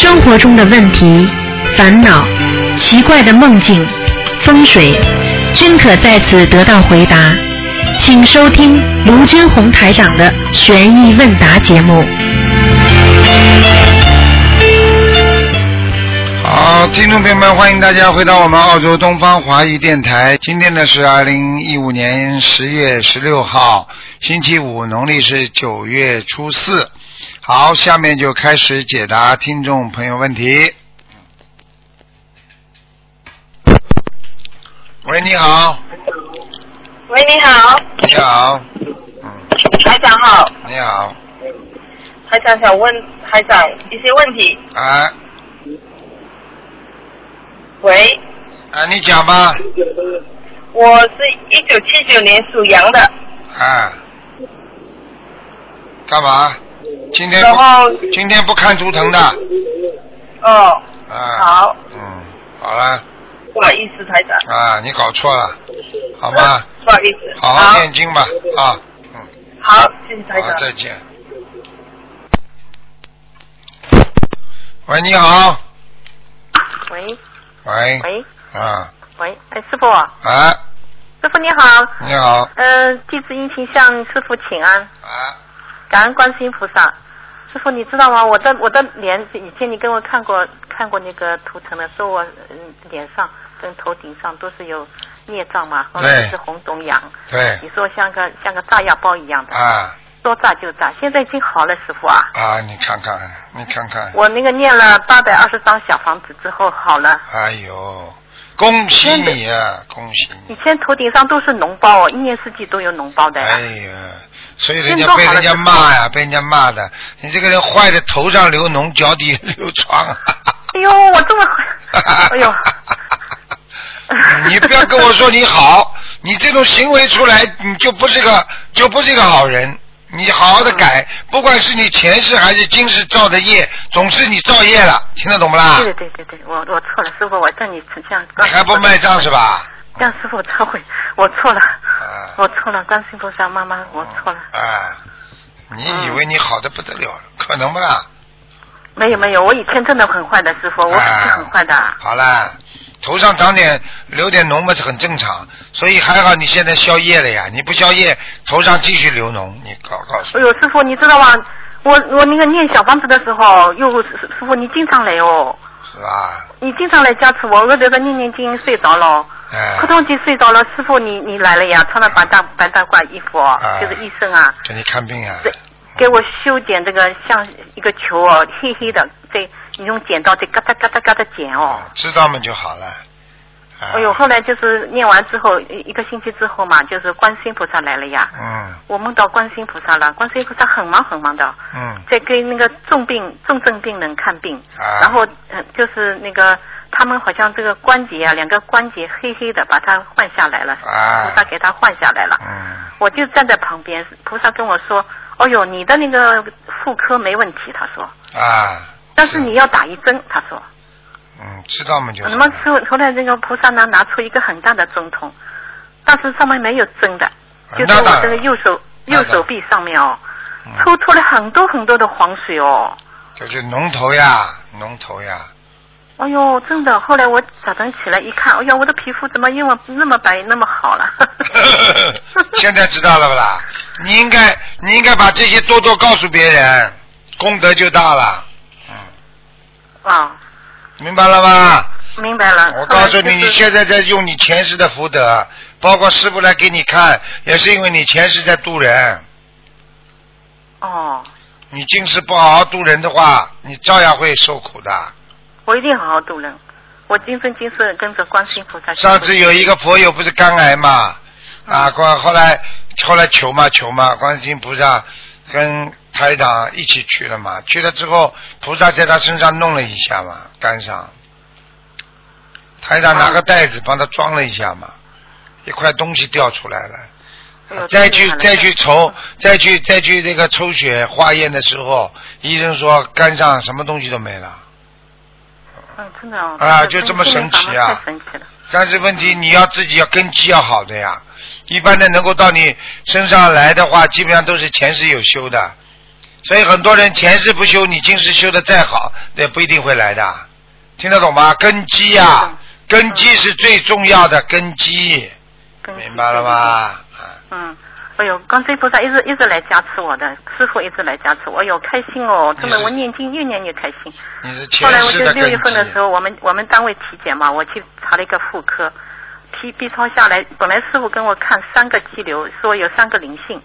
生活中的问题、烦恼、奇怪的梦境、风水，均可在此得到回答。请收听卢军红台长的《悬疑问答》节目。好，听众朋友们，欢迎大家回到我们澳洲东方华语电台。今天呢是二零一五年十月十六号，星期五，农历是九月初四。好，下面就开始解答听众朋友问题。喂，你好，喂，你好，你好，嗯，台长好，你好，台长想问台长一些问题。啊。喂，啊，你讲吧，我是一九七九年属羊的，啊，干嘛？今天不然后今天不看图腾的，哦，啊，好，嗯，好了。不好意思，台长，啊，你搞错了，好吗？不好意思，好好念经吧，啊，嗯，好，谢谢台好，长。再见。喂，你好，喂。喂，喂。啊，喂，哎，师傅，啊，师傅你好，你好，呃，弟子殷勤向师傅请安，啊，感恩观世音菩萨。师傅，你知道吗？我的我的脸，以前你跟我看过看过那个图腾的，说我嗯脸上跟头顶上都是有孽障嘛，后面是红肿痒，对，你说像个像个炸药包一样的，啊说炸就炸，现在已经好了，师傅啊。啊，你看看，你看看，我那个念了八百二十张小房子之后好了，哎呦，恭喜你啊，恭喜你，以前头顶上都是脓包哦，一年四季都有脓包的呀。哎呀，所以人家被人家骂呀，被人家骂的，你这个人坏的，头上流脓，脚底 流疮。哎呦，我这么，哎呦，你不要跟我说你好，你这种行为出来，你就不是个就不是个好人。你好好的改，不管是你前世还是今世造的业，总是你造业了，听得懂不啦？对对对对，我我错了，师傅，我向你这样。你还不卖账是吧？让师傅忏悔，我错了，啊 我错了，观世音菩萨妈妈，我错了。啊！你以为你好的不得了了，可能不啦？没有没有，我以前真的很坏的，师傅，我啊是很坏的。好啦，头上长点流点脓嘛是很正常，所以还好你现在消业了呀。你不消业，头上继续流脓，你告告诉哎呦，师傅，你知道吗？我我那个念小房子的时候，又，师师傅你经常来哦，是吧？你经常来加持我，我这个念念经睡着了。哎磕，头机睡着了，师傅你你来了呀，穿了白大白大褂衣服就是医生啊，给你看病啊。对给我修剪这个像一个球哦，黑黑的，对你用剪刀这嘎哒嘎哒嘎哒剪哦。啊知道嘛就好了。啊哎呦，后来就是念完之后一一个星期之后嘛，就是观世音菩萨来了呀。嗯我梦到观世音菩萨了，观世音菩萨很忙很忙的，嗯在给那个重病重症病人看病，啊然后呃就是那个他们好像这个关节啊，两个关节黑黑的，把它换下来了，啊菩萨给他换下来了。嗯我就站在旁边，菩萨跟我说：“哦呦，你的那个妇科没问题。”他说啊。：“但是你要打一针。”他说嗯知道嘛就好：“那么后后来那个菩萨呢，拿出一个很大的针筒，但是上面没有针的，就是那当然我这个右手右手臂上面哦，嗯抽出了很多很多的黄水哦。就是脓头呀，脓头呀。哎呦，真的！后来我早晨起来一看，哎呀，我的皮肤怎么因为那么白那么好了？现在知道了不啦？你应该你应该把这些多多告诉别人，功德就大了。嗯，啊，明白了吗？明白了。我告诉你，就是你现在在用你前世的福德，包括师傅来给你看，也是因为你前世在渡人。哦，你今世不好好渡人的话，你照样会受苦的。我一定好好度人。我今生今世跟着观世音菩萨。上次有一个佛友不是肝癌嘛，啊，关后来后来求嘛求嘛，观世音菩萨跟台长一起去了嘛，去了之后菩萨在他身上弄了一下嘛，肝上，台长拿个袋子帮他装了一下嘛，一块东西掉出来了。再去再去抽，再去再去这个抽血化验的时候，医生说肝上什么东西都没了。嗯，真的哦。啊就这么神奇啊太神奇了。但是问题你要自己要根基要好的呀，一般的能够到你身上来的话，基本上都是前世有修的。所以很多人前世不修，你今世修的再好，也不一定会来的。听得懂吗？根基呀、根基是最重要的根基，跟明白了吗？啊嗯，哎呦，观世音菩萨一直一直来加持我的，师傅一直来加持我，哎呦，开心哦，真的，我念经越念越开心。你是后前来我就。六月份的时候，我们我们单位体检嘛，我去查了一个妇科，P B 超下来，本来师傅跟我看三个肌瘤，说有三个灵性，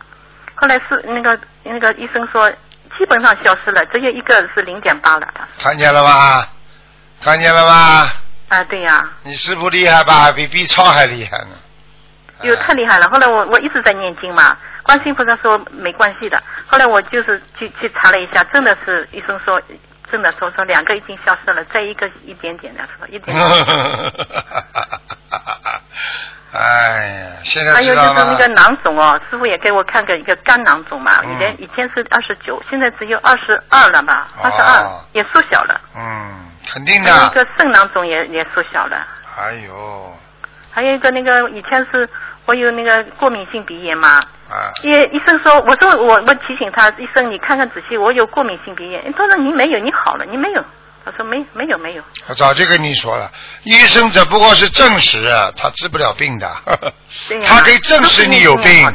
后来是那个那个医生说基本上消失了，只有一个是零点八了。看见了吧？看见了吧？啊，对呀、你师傅厉害吧？比 B 超还厉害呢。哟，啊太厉害了！后来我我一直在念经嘛，观世音菩萨说没关系的。后来我就是去去查了一下，真的是医生说，真的说说两个已经消失了，再一个一点点的，说一点点。哎呀，现在还有？就是那个囊肿哦，师傅也给我看个一个肝囊肿嘛，嗯以前以前是二十九，现在只有二十二了嘛，二十二哦也缩小了。嗯，肯定还有一。个肾囊肿也也缩小了，哎呦，还有一个那个以前是我有那个过敏性鼻炎嘛，啊，医医生说，我说我我提醒他，医生你看看仔细，我有过敏性鼻炎。他说你没有，你好了，你没有。他说没没有没有。我早就跟你说了，医生只不过是证实，他治不了病的。对呀他可以证实你有病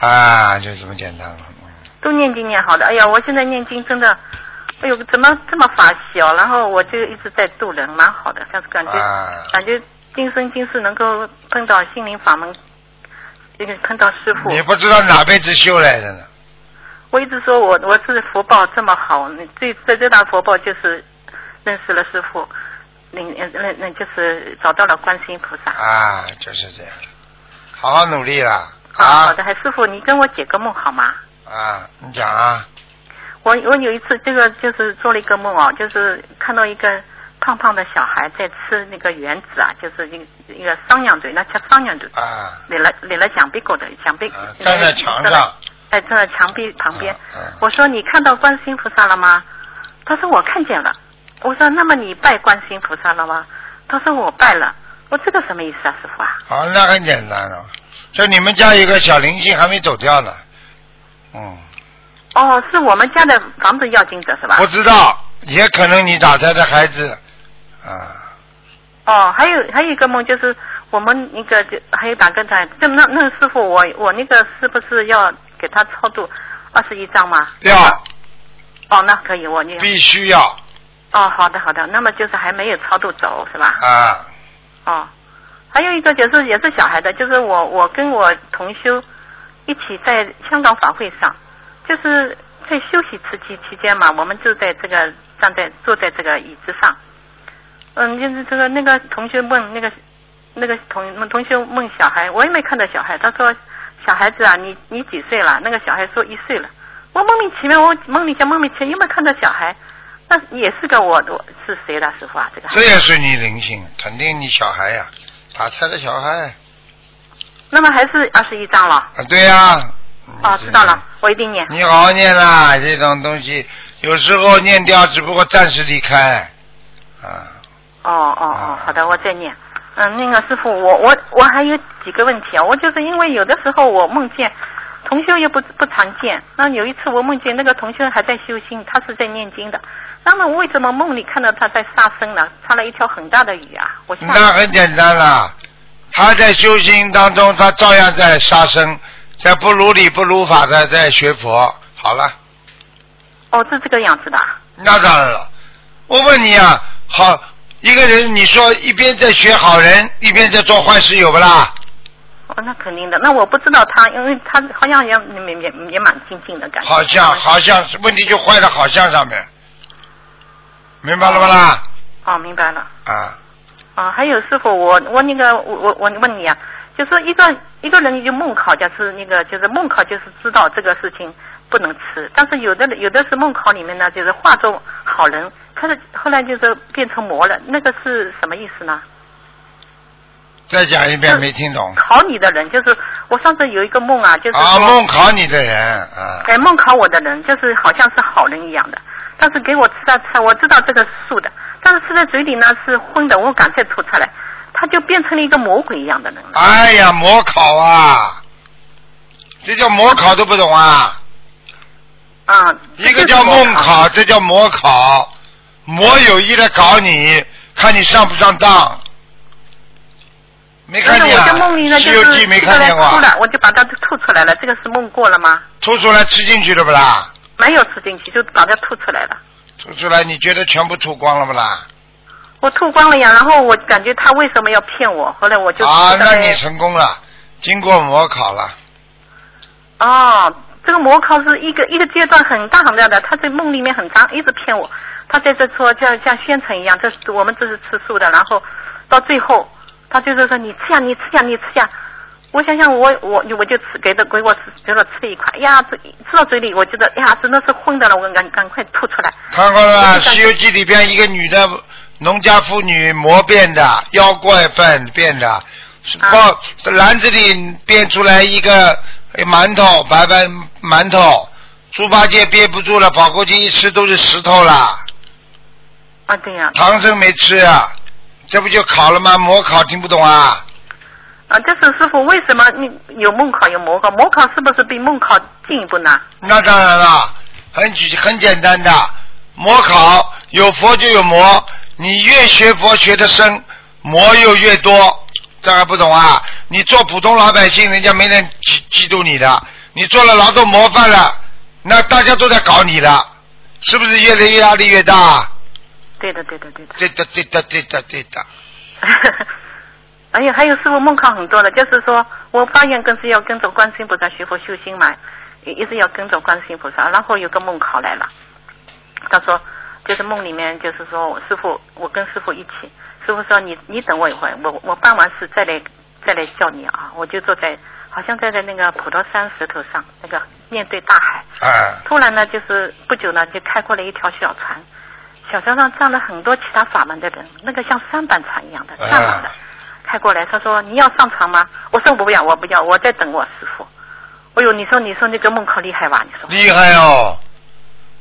啊，就这么简单了。嗯都念经念好的。哎呀，我现在念经真的，哎呦，怎么这么发小？然后我就一直在度人，蛮好的，但是感觉、啊感觉今生今世能够碰到心灵法门，这个碰到师傅。你不知道哪辈子修来的呢？我一直说我我是福报这么好，你最最最大福报就是认识了师傅，那那那就是找到了观世音菩萨。啊，就是这样，好好努力啦。啊，啊好的，还师傅，你跟我解个梦好吗？啊，你讲啊，我我有一次这个就是做了一个梦啊，就是看到一个胖胖的小孩在吃那个圆子啊，就是一个一个桑娘嘴，那吃桑娘嘴，啊，立了立了墙壁高的，墙壁、啊站在墙上，哎，站在墙壁旁边。我说你看到观世音菩萨了吗？他说我看见了。我说那么你拜观世音菩萨了吗？他说我拜了。我这个什么意思啊，师傅啊？啊，那很简单了。就你们家有个小灵性还没走掉呢，嗯，哦，是我们家的房子要金者是吧？不知道，也可能你打胎的孩子，啊，哦，还有还有一个梦就是我们那个就还有打跟台，就那那个师傅，我我那个是不是要给他超度二十一张吗？要哦，那可以，我念。必须要哦，好的好的，那么就是还没有超度走是吧？啊，哦，还有一个就是也是小孩的，就是我我跟我同修一起在香港法会上，就是在休息期期期间嘛，我们就在这个站在坐在这个椅子上，嗯，就是这个那个同学问那个那个同同学问小孩，我也没看到小孩，他说小孩子啊，你你几岁了？那个小孩说一岁了。我莫名其妙，我梦里想莫名其妙有没有看到小孩？那也是个我我是谁的师傅啊？这个这也是你灵性，肯定你小孩呀、打胎的小孩那么还是二十一张了。啊，对呀、哦，知道了，我一定念。你好好念啦，这种东西有时候念掉，只不过暂时离开，啊，哦哦哦，好的，我再念。嗯，那个师傅，我我我还有几个问题啊，我就是因为有的时候我梦见同修也不不常见，那有一次我梦见那个同修还在修心，他是在念经的，那么为什么梦里看到他在杀生呢？下了一条很大的鱼啊，我吓那很简单啦。他在修心当中，他照样在杀生，在不如理不如法的在学佛。好了，哦，是这个样子的啊。那当然了。我问你啊，好一个人，你说一边在学好人，一边在做坏事，有不啦？哦，那肯定的。那我不知道他，因为他好像也也也也蛮精进的感觉。好像好像是问题就坏在好像上面，明白了不啦？哦，明白了。啊，啊，还有师傅，我我那个我我我问你啊，就是一个一个人就梦考，就是那个就是梦考，就是知道这个事情不能吃，但是有的有的是梦考里面呢，就是化作好人，可是后来就是变成魔了，那个是什么意思呢？再讲一遍，没听懂。考你的人，就是我上次有一个梦啊，就是啊，梦考你的人啊，哎，梦考我的人就是好像是好人一样的，但是给我吃了吃，我知道这个是素的，但是吃在嘴里呢是荤的，我赶快吐出来，他就变成了一个魔鬼一样的人了。哎呀，魔考啊，这叫魔考都不懂啊！啊，一个叫梦考，这叫魔考，魔有意的搞你，看你上不上当。没看见但是我在梦里啊？呢，《西就是游记》没看见过啊，吐了，我就把它吐出来了。这个是梦过了吗？吐出来吃进去了不啦？没有吃进去，就把它吐出来了。吐出来，你觉得全部吐光了不啦？我吐光了呀，然后我感觉他为什么要骗我？后来我就啊，那你成功了，经过模考了。哦，这个魔考是一个一个阶段很大很大的，他在梦里面很长，一直骗我。他在这说像像宣传一样，这是我们这是吃素的，然后到最后他就是说你吃呀，你吃呀，你吃呀。我想想我我我就吃给的给我吃给我吃了一块，哎呀，这吃到嘴里我觉得哎呀真的是荤的了，我赶赶快吐出来。看过了，《西游记》里边一个女的农家妇女魔变的，妖怪粪变的，是啊篮子里变出来一个馒头，白白馒头，猪八戒憋不住了，跑过去一吃都是石头啦，啊，对呀、唐僧没吃啊，这不就考了吗？模考听不懂啊？啊，这是师傅为什么你有梦考有模考？模考是不是比梦考进一步呢？那当然了，很举很简单的，模考有佛就有魔，你越学佛学的深，魔又越多，这还不懂啊？你做普通老百姓，人家没人嫉嫉妒你的，你做了劳动模范了，那大家都在搞你了，是不是越来越压力越大？对的，对的，对的。对的，对的，对的，对的。哎呀，还有师傅梦考很多的，就是说我发愿更是要跟着观世音菩萨学佛修心嘛，一一直要跟着观世音菩萨。然后有个梦考来了，他说就是梦里面就是说我师傅，我跟师傅一起，师傅说你你等我一会儿，我我办完事再来再来叫你啊。我就坐在好像站在那个普陀山石头上，那个面对大海。哎，突然呢，就是不久呢，就开过来一条小船，小船上站了很多其他法门的人，那个像三板船一样的哎站满了，开过来，他说你要上船吗？我说我不要，我不要，我在等我师傅。哎呦，你说你说那个梦可厉害吧？你说厉害哦，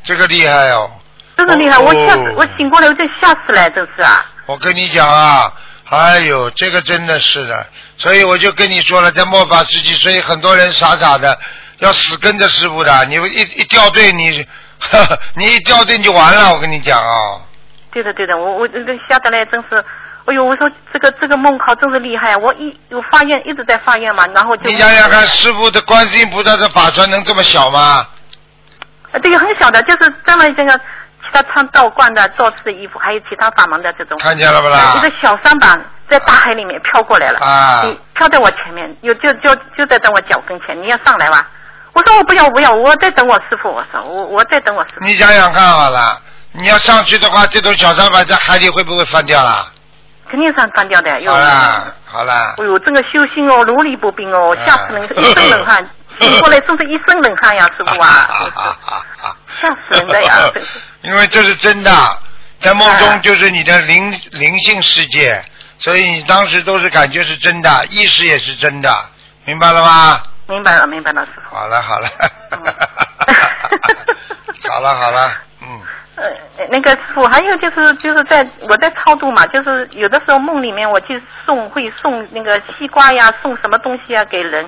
这个厉害哦。真的厉害，哦我吓死，我醒过来我就吓死了，真是啊！我跟你讲啊，哎呦，这个真的是的，所以我就跟你说了，在末法时期，所以很多人傻傻的要死跟着师傅的，你一一掉队，你呵呵 你一掉队你就完了，我跟你讲啊，对的对的，我我这个吓得来真是，哎呦，我说这个这个梦考真是厉害，我一我发愿一直在发愿嘛，然后就你想想看，师傅的观世音菩萨的法船能这么小吗？呃，这个很小的，就是专门这个其他穿道观的、道士的衣服，还有其他法门的这种。看见了不啦呃一个小三板在大海里面飘过来了，啊你飘在我前面，有就就就在等我脚跟前，你要上来吧？我说我不要我不要，我在等我师傅。我说我我在等我师傅。你想想看好了，你要上去的话，这种小三板在海里会不会翻掉啦？肯定上翻掉的。哟好啦，好啦哎，呦，这个修心哦，如履薄冰哦，吓死人，一身冷汗，醒过来真是一身冷汗呀，师傅啊，真是吓死人的呀！因为这是真的，在梦中哎就是你的灵灵性世界，所以你当时都是感觉是真的，意识也是真的，明白了吗？明白了，明白了，师傅。好了好了嗯，好了 好了，嗯，呃，那个师傅，还有就是就是在我在超度嘛，就是有的时候梦里面我去送会送那个西瓜呀，送什么东西啊给人，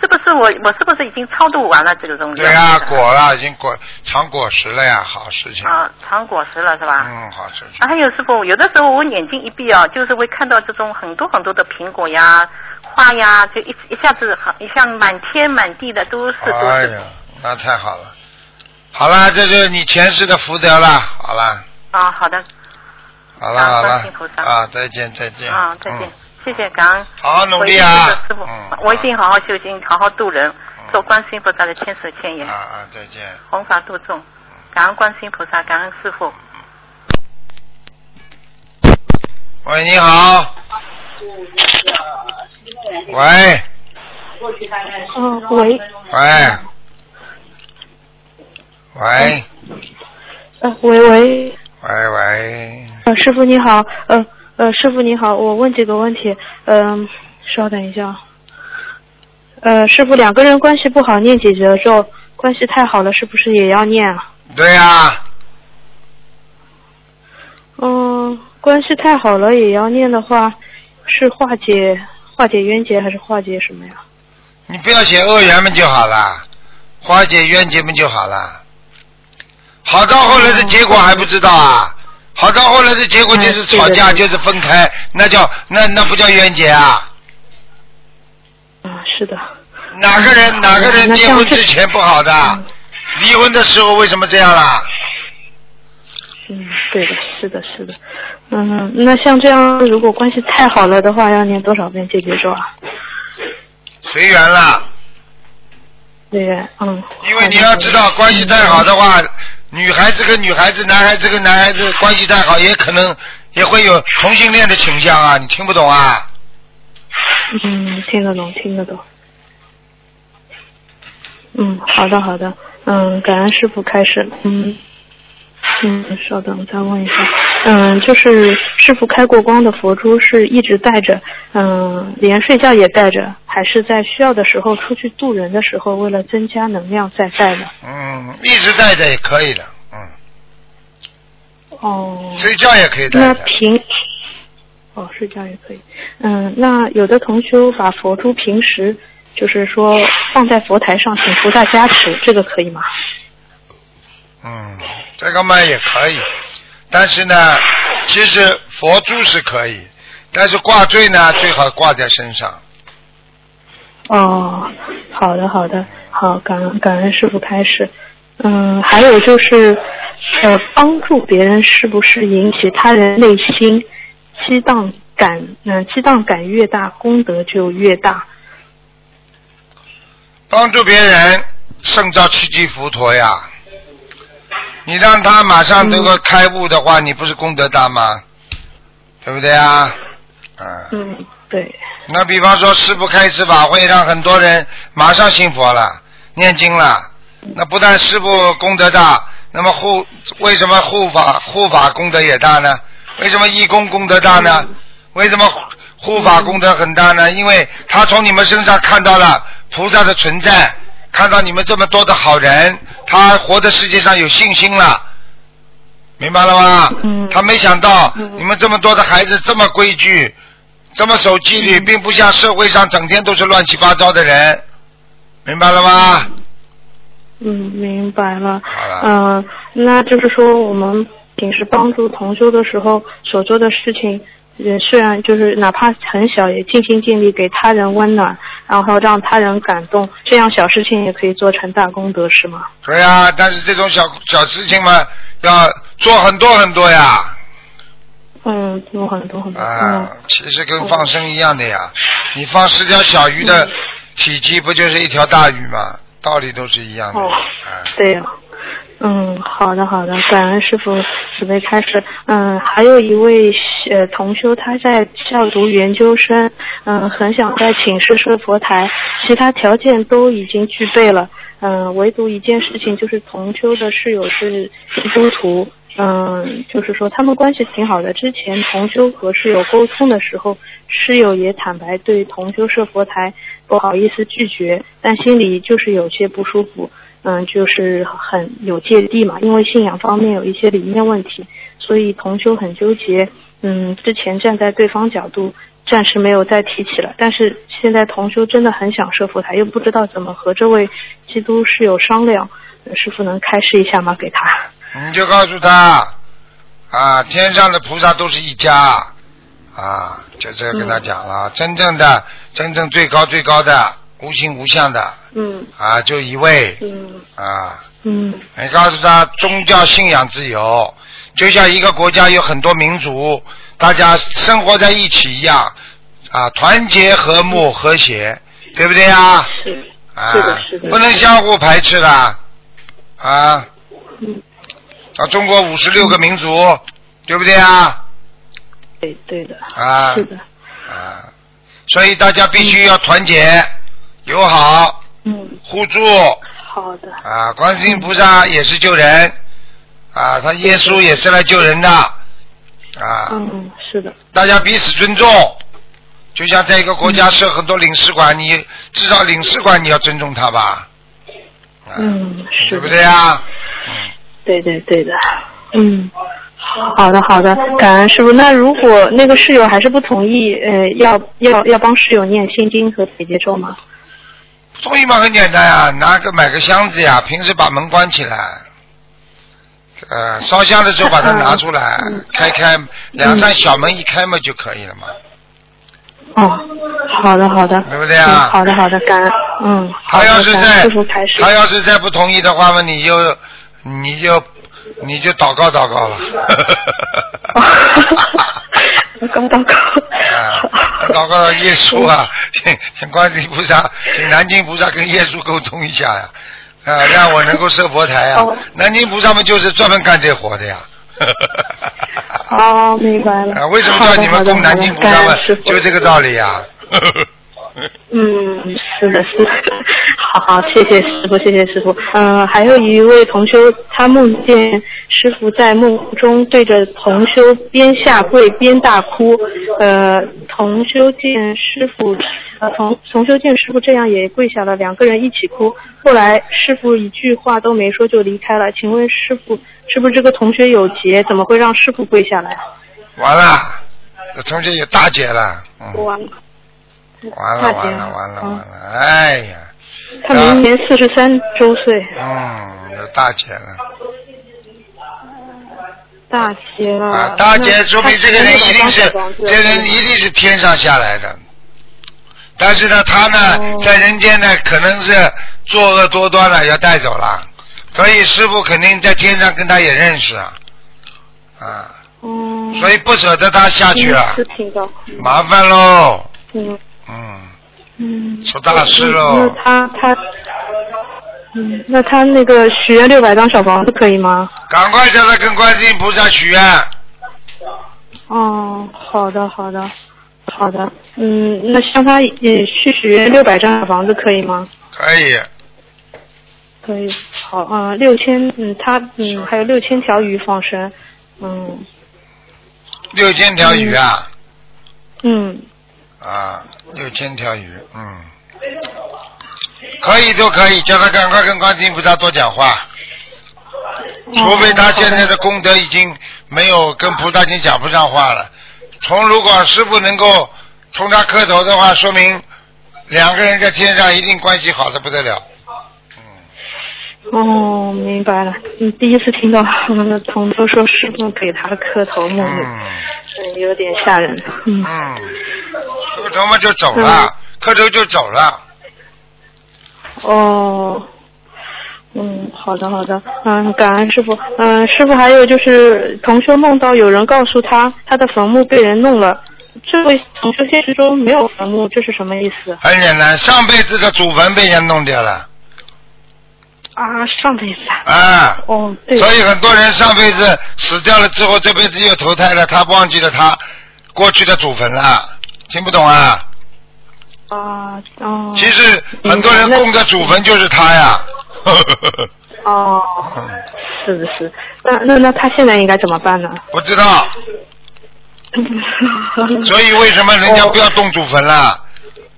是不是我我是不是已经超度完了这个东西？对呀、果了，已经果尝果实了呀，好事情，啊，尝果实了是吧？嗯，好事情。啊，，还有师傅，有的时候我眼睛一闭啊，就是会看到这种很多很多的苹果呀、花呀，就一一下子好，一下满天满地的都是都是。哎呀，那太好了，好了，这就是你前世的福德了，好了，啊，好的，啊好了好了啊，再见再见，啊，再见。嗯，谢谢感恩。好好努我一定力啊是师傅，嗯我一定好好修行，好好度人嗯，做观世音菩萨的千手千眼啊，啊，再见。弘法度众。感恩观世音菩萨，感恩师傅。喂，你好。喂嗯，喂，喂喂呃，喂喂，喂喂，呃，师傅你好，呃呃，师傅你好，我问几个问题，嗯、稍等一下，呃，师傅两个人关系不好念几折咒，关系太好了是不是也要念啊？对呀、嗯，关系太好了也要念的话，是化解化解冤结还是化解什么呀？你不要写恶缘们就好了，化解冤结们就好了。好到后来的结果还不知道啊？好到后来的结果就是吵架，就是分开，那叫那那不叫冤结啊？啊，是的。哪个人嗯哪个人结婚之前不好的？离婚的时候为什么这样啦？嗯，对的，是的，是的。嗯，那像这样，如果关系太好了的话，要念多少遍解结咒啊？随缘啦。随缘，嗯。因为你要知道，关系再好的话，女孩子跟女孩子、男孩子跟男孩子关系再好，也可能也会有同性恋的倾向啊！你听不懂啊？嗯，听得懂，听得懂。嗯，好的，好的。嗯，感恩师傅开始。嗯，嗯，稍等，我再问一下。嗯，就是师傅开过光的佛珠是一直带着，嗯，连睡觉也带着，还是在需要的时候出去渡人的时候，为了增加能量再带的？嗯，一直带着也可以的，嗯，哦。睡觉也可以带着。那平，哦，睡觉也可以。嗯，那有的同修把佛珠平时就是说放在佛台上，请菩萨加持，这个可以吗？嗯，这个嘛也可以，但是呢，其实佛珠是可以，但是挂坠呢最好挂在身上。哦，好的，好的，好，感恩感恩师傅开始。嗯，还有就是，呃，帮助别人是不是引起他人内心激荡感？嗯、激荡感越大，功德就越大。帮助别人胜造七级浮屠呀！你让他马上这个开悟的话，你不是功德大吗？对不对啊？嗯。嗯，对。那比方说，师傅开一次法会，让很多人马上信佛了、念经了。那不但师傅功德大，那么护为什么护法护法功德也大呢？为什么义工功德大呢？为什么护法功德很大呢？因为他从你们身上看到了菩萨的存在，看到你们这么多的好人，他活在世界上有信心了，明白了吗？嗯。他没想到嗯。你们这么多的孩子这么规矩，这么守纪律，并不像社会上整天都是乱七八糟的人，明白了吗？嗯，明白了。嗯、那就是说，我们平时帮助同修的时候所做的事情，也虽然就是哪怕很小，也尽心尽力给他人温暖，然后让他人感动，这样小事情也可以做成大功德，是吗？对呀、但是这种小小事情嘛，要做很多很多呀。嗯，有很多很多。啊，其实跟放生一样的呀。你放十条小鱼的体积，不就是一条大鱼吗？道理都是一样的。哦啊嗯，对呀、嗯，好的好的，感恩师傅慈悲开始。嗯，还有一位呃同修，他在校读研究生，嗯，很想在寝室设佛台，其他条件都已经具备了，嗯，唯独一件事情就是同修的室友是基督徒。嗯，就是说他们关系挺好的。之前同修和室友沟通的时候，室友也坦白对同修设佛台不好意思拒绝，但心里就是有些不舒服。嗯，就是很有芥蒂嘛，因为信仰方面有一些理念问题，所以同修很纠结。嗯，之前站在对方角度，暂时没有再提起了。但是现在同修真的很想设佛台，又不知道怎么和这位基督室友商量。呃师傅能开示一下吗？给他。你就告诉他啊，天上的菩萨都是一家啊，就这样跟他讲了，真正的真正最高最高的无形无相的嗯。啊，就一位嗯。啊。嗯。你告诉他，宗教信仰自由，就像一个国家有很多民族，大家生活在一起一样，啊，团结、和睦、和谐，对不对啊？是。啊是的是的，不能相互排斥的，啊，嗯。啊，中国五十六个民族，对不对啊？对对的。啊。是的。啊，所以大家必须要团结、友好、嗯互助好的啊！观世音菩萨也是救人啊，他耶稣也是来救人的啊！嗯嗯是的大家彼此尊重，就像在一个国家设很多领事馆，你至少领事馆你要尊重他吧？啊嗯是对不对啊？嗯。对对对的，嗯，好的好的，感恩师傅。那如果那个室友还是不同意，呃，要要要帮室友念心经和解结咒吗？同意嘛，很简单呀，拿个买个箱子呀，平时把门关起来，呃，烧香的时候把它拿出来，嗯开开两扇小门一开嘛就可以了嘛。哦，好的好的，对不对啊嗯好的好的，感恩，嗯，好的，他要是再感恩师傅开始。他要是再不同意的话嘛，你就你就你就祷告祷告了。祷告祷告。啊，祷告耶稣啊，请请观世音菩萨，请南京菩萨跟耶稣沟通一下呀，啊，让我能够设佛台啊哦。南京菩萨们就是专门干这活的呀。哦，明白了。啊，为什么叫你们供南京菩萨们就这个道理呀。嗯，是的，是的，好好，谢谢师傅，谢谢师傅。嗯、还有一位同修，他梦见师傅在梦中对着同修边下跪边大哭。呃，同修见师傅，呃，同同修见师傅这样也跪下了，两个人一起哭。后来师傅一句话都没说就离开了。请问师傅，是不是这个同学有劫？怎么会让师傅跪下来？完了，这同学有大劫了，嗯，完了，完了完了完了嗯。完了，哎呀，他明年四十三周岁。嗯，有大劫了。大劫了。啊，大劫说明这个人一定是这个人一定是天上下来的，但是呢，他呢哦。在人间呢可能是作恶多端了，要带走了，所以师傅肯定在天上跟他也认识啊，啊，嗯，所以不舍得他下去了。是，听到，麻烦喽，嗯嗯，嗯。出大事那喽，他他，嗯，那他那个许愿六百张小房子可以吗？赶快叫他跟观世音菩萨许愿，哦，好的好的好的，嗯，那像他也去许愿六百张小房子可以吗？可以，可以，好，嗯，六千，嗯，他嗯还有六千条鱼放生，嗯。六千条鱼啊，嗯，啊，六千条鱼，嗯，可以都可以，叫他赶快跟观世音菩萨多讲话。除非他现在的功德已经没有跟菩萨已经讲不上话了。从如果师傅能够从他磕头的话，说明两个人在天上一定关系好的不得了。哦，明白了。嗯，第一次听到我们的同桌说师傅给他磕头梦里，嗯嗯，有点吓人。嗯，嗯，磕头嘛就走了，磕头就走了。哦，嗯，好的好的，嗯，感恩师傅。嗯，师傅还有就是同修梦到有人告诉他他的坟墓被人弄了，这位同修现实中没有坟墓，这是什么意思？很简单，上辈子的祖坟被人弄掉了啊，上辈子啊。啊。哦，对。所以很多人上辈子死掉了之后，这辈子又投胎了，他忘记了他过去的祖坟了，听不懂啊？啊哦。其实很多人供的祖坟就是他呀。哦，嗯 是的是，那那那他现在应该怎么办呢？不知道，所以为什么人家不要动祖坟了？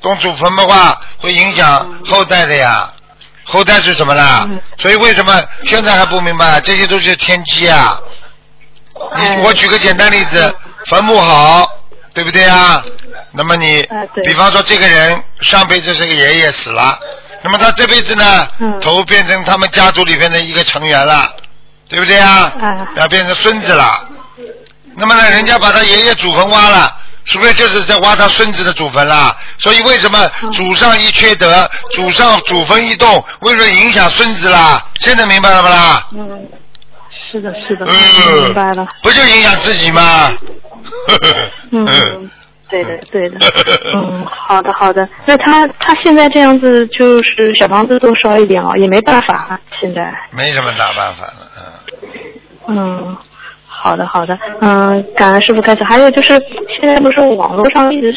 动祖坟的话会影响后代的呀。后代是什么啦？嗯所以为什么现在还不明白？这些都是天机啊！我举个简单例子，坟墓好，对不对啊？那么你比方说这个人上辈子是个爷爷死了，那么他这辈子呢嗯，头变成他们家族里边的一个成员了，对不对啊？哎要变成孙子了。那么呢，人家把他爷爷祖坟挖了，是不是就是在挖他孙子的祖坟啦？所以为什么嗯祖上一缺德，祖上祖坟一动，为什么影响孙子啦？现在明白了不啦？嗯，是的，是的，嗯，明白了。不就影响自己吗？嗯，对的，对的。嗯，好的，好的。那他他现在这样子，就是小房子多烧一点哦，也没办法，现在。没什么大办法了，嗯。嗯，好的，好的。嗯，感恩师傅开始。还有就是，现在不是网络上一直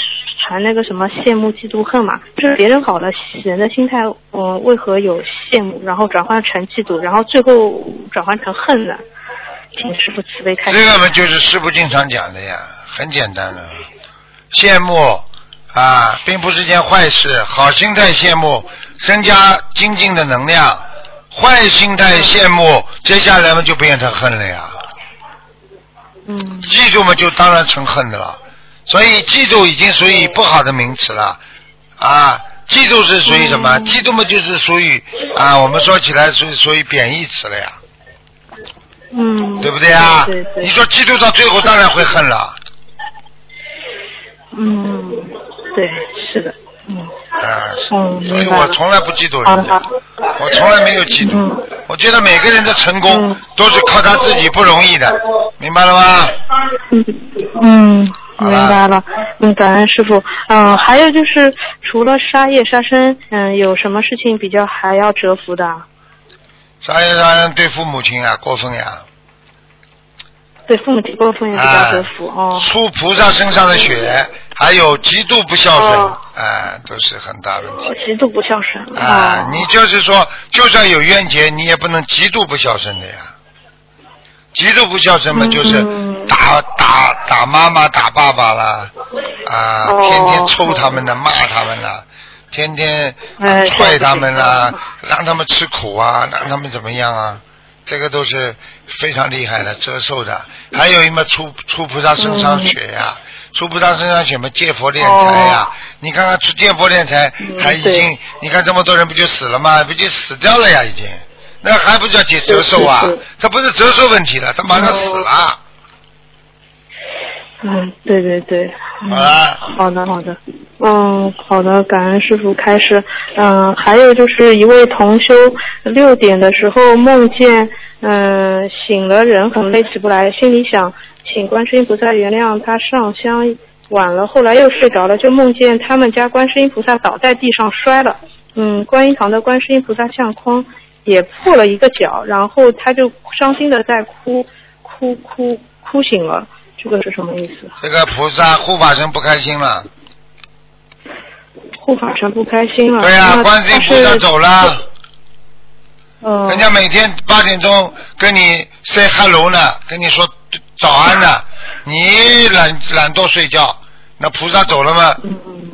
传那个什么羡慕、嫉妒、恨嘛？就是别人好了，人的心态，嗯、为何有羡慕，然后转换成嫉妒，然后最后转换成恨呢？请师傅慈悲开示。这个嘛，就是师傅经常讲的呀，很简单的，羡慕啊，并不是件坏事，好心态羡慕，增加精进的能量；坏心态羡慕，接下来嘛就变成恨了呀。嗯嫉妒嘛，就当然成恨的了。所以嫉妒已经属于不好的名词了啊。嫉妒是属于什么？嗯嫉妒嘛，就是属于啊，我们说起来属于属于贬义词了呀。嗯，对不对啊？对对你说嫉妒到最后当然会恨了，嗯，对，是的，嗯，啊，嗯，所以。我从来不嫉妒人我从来没有嫉妒嗯。我觉得每个人的成功嗯都是靠他自己不容易的，明白了吗？嗯嗯，明白了。嗯，感恩师傅。嗯，还有就是除了杀业杀生，嗯，有什么事情比较还要折服的？杀业杀生对父母亲啊过分呀，对父母亲过分也比较折服、哦。出菩萨身上的血，还有极度不孝顺，哦啊，都是很大问题。极度不孝顺。啊哦，你就是说，就算有冤结，你也不能极度不孝顺的呀。极度不孝顺嘛，就是嗯打打打妈妈、打爸爸啦，啊，哦天天抽他们的、骂他们啦，天天哎踹他们啦让他们吃苦啊，让他们怎么样啊？这个都是非常厉害的折寿的。还有一么出出菩萨身上血呀、出菩萨身上血嘛，借佛炼财呀、哦你看看出借佛炼财，嗯还已经对，你看这么多人不就死了吗？不就死掉了呀，已经。那还不叫解折寿啊？他不是折寿问题了，他马上死了。嗯，对对对。嗯好了，好的，好的，嗯，好的，感恩师傅开始。嗯，还有就是一位同修六点的时候梦见，嗯，醒了人很累起不来，心里想请观世音菩萨原谅他上香晚了，后来又睡着了，就梦见他们家观世音菩萨倒在地上摔了，嗯，观音堂的观世音菩萨相框也破了一个角，然后他就伤心的在哭，哭哭哭醒了，这个是什么意思？这个菩萨护法神不开心了。护法神不开心了。对呀、那观世音菩萨走了。嗯，人家每天八点钟跟你 say hello 呢，跟你说早安呢，你懒懒惰睡觉，那菩萨走了吗？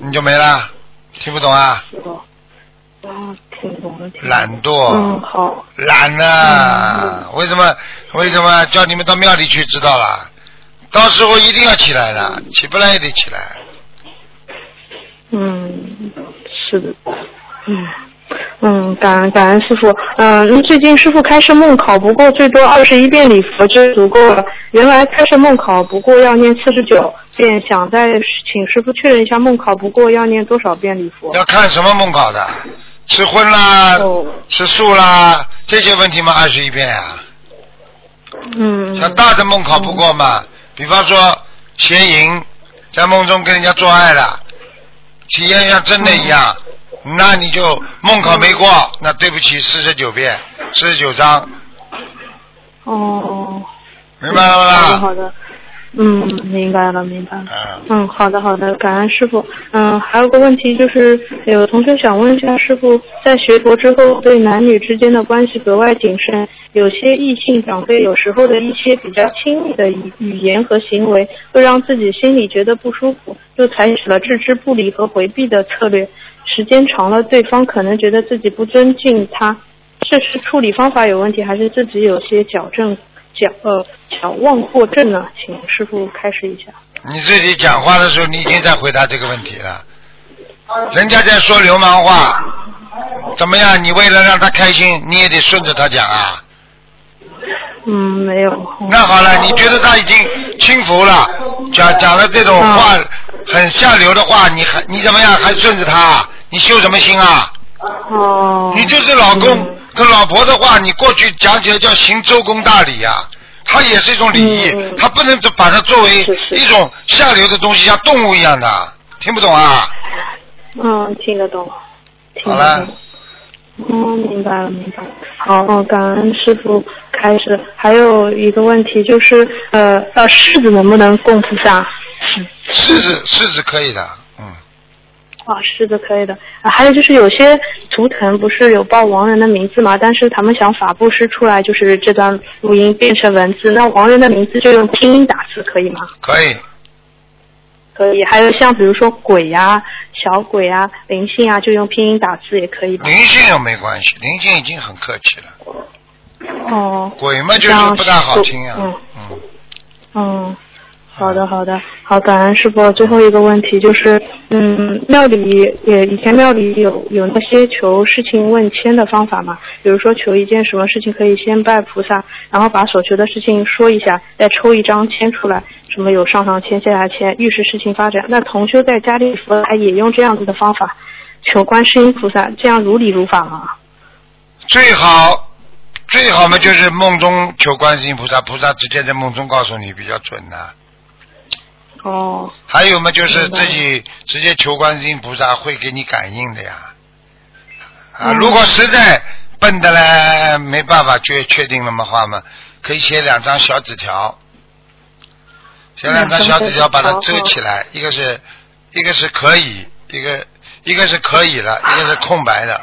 你就没了，听不懂啊？听懂了，听懂了。懒惰，嗯，好。懒呢、为什么？为什么叫你们到庙里去？知道了，到时候一定要起来的，起不来也得起来。嗯，是的。嗯。嗯，感恩感恩师傅。嗯，那最近师傅开设梦考不过最多二十一遍礼佛就足够了。原来开设梦考不过要念四十九遍，想再请师傅确认一下梦考不过要念多少遍礼佛？要看什么梦考的，吃荤啦，哦吃素啦，这些问题嘛，二十一遍啊。嗯。像大的梦考不过嘛，比方说邪淫，在梦中跟人家做爱了，体验像真的一样，那你就梦考没过，那对不起，四十九遍，四十九章，哦哦。明白了好的吗？好的，嗯，明白了明白了。嗯，嗯，好的好的，感恩师傅。嗯，还有个问题就是，有同学想问一下师傅，在学佛之后，对男女之间的关系格外谨慎，有些异性长辈有时候的一些比较亲密的语语言和行为，会让自己心里觉得不舒服，就采取了置之不理和回避的策略。时间长了，对方可能觉得自己不尊敬他，这是处理方法有问题，还是自己有些矫正矫呃矫枉过正呢？请师傅开示一下。你自己讲话的时候，你已经在回答这个问题了。人家在说流氓话，怎么样？你为了让他开心，你也得顺着他讲啊。嗯，没有。那好了，你觉得他已经轻浮了，讲讲了这种话很下流的话，你还你怎么样还顺着他？你修什么心啊？哦。你就是老公嗯跟老婆的话，你过去讲起来叫行周公大礼呀、它也是一种礼仪嗯嗯，它不能把它作为一种下流的东西，像动物一样的，听不懂啊？嗯，听得懂。听好了得懂。嗯，明白了，明白了。好，哦，感恩师傅开始。还有一个问题就是，呃，呃，柿子能不能供菩萨？柿子柿子可以的，嗯，啊，柿子，可以的。啊，还有就是有些图腾不是有报亡人的名字嘛，但是他们想法布施出来，就是这段录音变成文字，那亡人的名字就用拼音打字可以吗？可以，可以。还有像比如说鬼呀、小鬼啊、灵性啊，就用拼音打字也可以吧？灵性又没关系，灵性已经很客气了，哦，鬼嘛就是不大好听啊，嗯。嗯，嗯，好的好的，好，感恩师傅。最后一个问题就是，嗯，庙里也以前庙里有有那些求事情问签的方法嘛？比如说求一件什么事情，可以先拜菩萨，然后把所求的事情说一下，再抽一张签出来，什么有上上签、下下签，预示事情发展。那同修在家里佛台也用这样子的方法求观世音菩萨，这样如理如法吗？最好最好嘛，就是梦中求观世音菩萨，菩萨直接在梦中告诉你比较准的、哦，还有嘛，就是自己直接求观世音菩萨会给你感应的呀。啊，嗯。如果实在笨的嘞，没办法确确定了嘛话嘛，可以写两张小纸条，写两张小纸条把它遮起来，一个是一个是可以，一个一个是可以了，一个是空白的，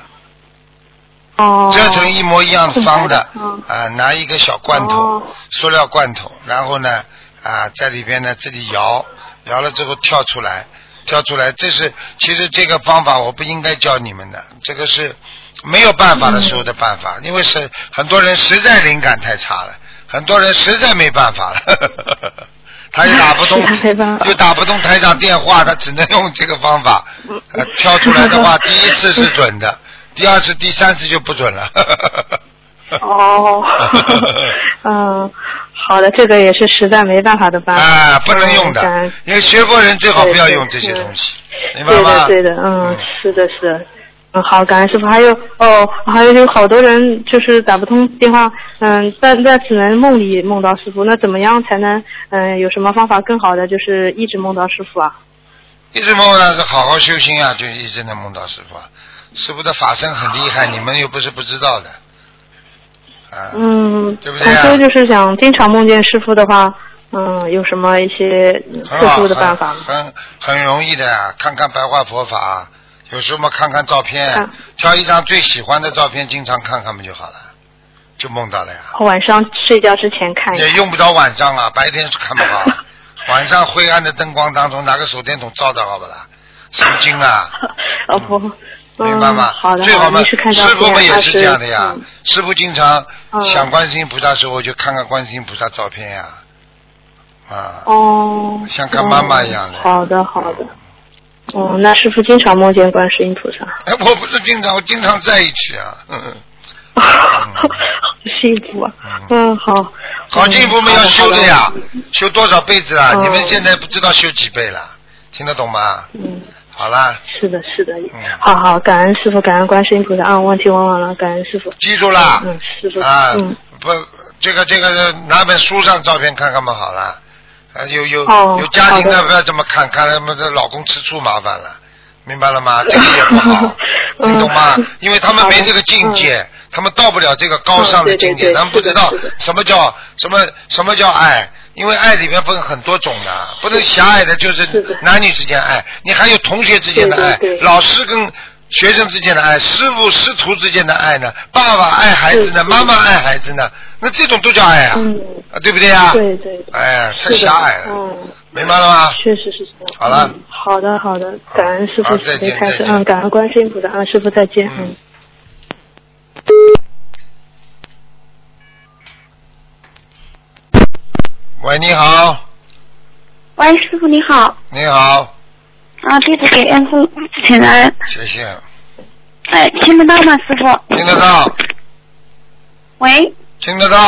哦，折成一模一样方的啊，拿一个小罐头哦，塑料罐头，然后呢啊，在里边呢自己摇，摇了之后跳出来，跳出来，这是其实这个方法我不应该教你们的，这个是没有办法的时候的办法，因为是很多人实在灵感太差了，很多人实在没办法了。他又打不通 又打不通台长电话，他只能用这个方法。呃，跳出来的话，第一次是准的，第二次、第三次就不准了。哦，嗯，好的，这个也是实在没办法的办法。啊，不能用的因为学佛人最好不要用这些嗯东西，明白对？的，对的，嗯，是的，是的。嗯，好，感恩师傅。还有哦，还有有好多人就是打不通电话，嗯，但但只能梦里梦到师傅。那怎么样才能嗯有什么方法更好的就是一直梦到师傅啊？一直梦到是好好修心啊，就一直能梦到师傅啊。师傅的法身很厉害，你们又不是不知道的。啊，嗯，对不对啊同修就是想经常梦见师傅的话，嗯，有什么一些特，殊的办法吗？很很很容易的呀，看看白话佛法，有时候嘛看看照片看，挑一张最喜欢的照片，经常看看不就好了，就梦到了呀。晚上睡觉之前看一也。用不着晚上啊，白天是看不好。晚上灰暗的灯光当中，拿个手电筒照照好不啦？什么经啊？哦不，明白吗？嗯、好的，最好嘛，师傅们也是这样的呀。嗯师傅经常嗯想观世音菩萨的时候，就看看观世音菩萨照片呀。啊。哦。像看妈妈一样的哦好的，好的。哦，那师傅经常梦见观世音菩萨。哎，我不是经常，我经常在一起啊。嗯嗯。好幸福啊！嗯，好。好幸福我们要修的呀修多少辈子啊？哦你们现在不知道修几辈了，听得懂吗？嗯，好啦，是的，是的。嗯好好，感恩师傅，感恩观世音菩萨啊！问题问完了，感恩师傅。记住了。嗯，师傅。啊，嗯。不，这个这个拿本书上照片看看嘛，好了。啊，有有、哦有家庭的的不要这么看，看他们的老公吃醋麻烦了，明白了吗？这个也不好，嗯你懂吗嗯？因为他们没这个境界，他们到不了这个高尚的境界，嗯对对对他们不知道什么叫什么什么叫爱。因为爱里面分很多种的，不能狭隘的，就是男女之间爱，你还有同学之间的爱，老师跟学生之间的爱，师傅师徒之间的爱呢，爸爸爱孩子呢，妈妈爱孩子呢，那这种都叫爱啊，嗯，啊，对不对啊？对对。对。哎呀，太狭隘了，嗯，明白了吗？确实是这样。好了。嗯好的，好的，感恩师傅好再慈悲开示，见再见。嗯，感恩观世音菩萨，嗯，师傅再见，嗯喂，你好，喂，师傅你好，你好，啊，弟子给恩师请安。谢谢，哎，听得到吗，师傅？听得到，喂，听得到，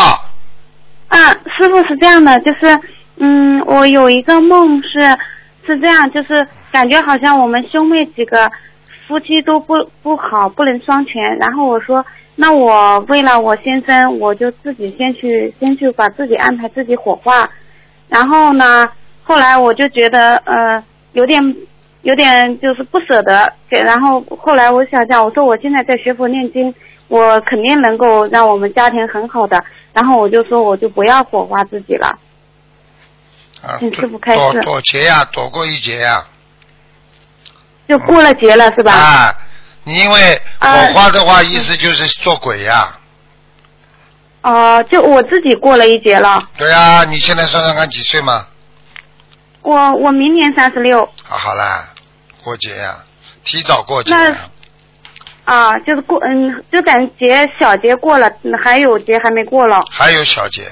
啊，师傅是这样的，就是，嗯，我有一个梦是是这样，就是感觉好像我们兄妹几个夫妻都不不好，不能双全。然后我说，那我为了我先生，我就自己先去先去把自己安排自己火化。然后呢，后来我就觉得呃有点有点就是不舍得，给然后后来我想想，我说我现在在学佛念经，我肯定能够让我们家庭很好的。然后我就说我就不要火化自己了。啊，请师傅开示躲躲劫呀，躲过一劫呀，就过了节了是吧？啊，你因为火啊化的话，意思就是做鬼呀，哦、就我自己过了一节了。对呀，你现在算算看几岁嘛？我我明年三十六啊，好啦，过节呀，提早过节啊，就是过嗯，就感觉节小节过了，嗯还有节还没过了。还有小节，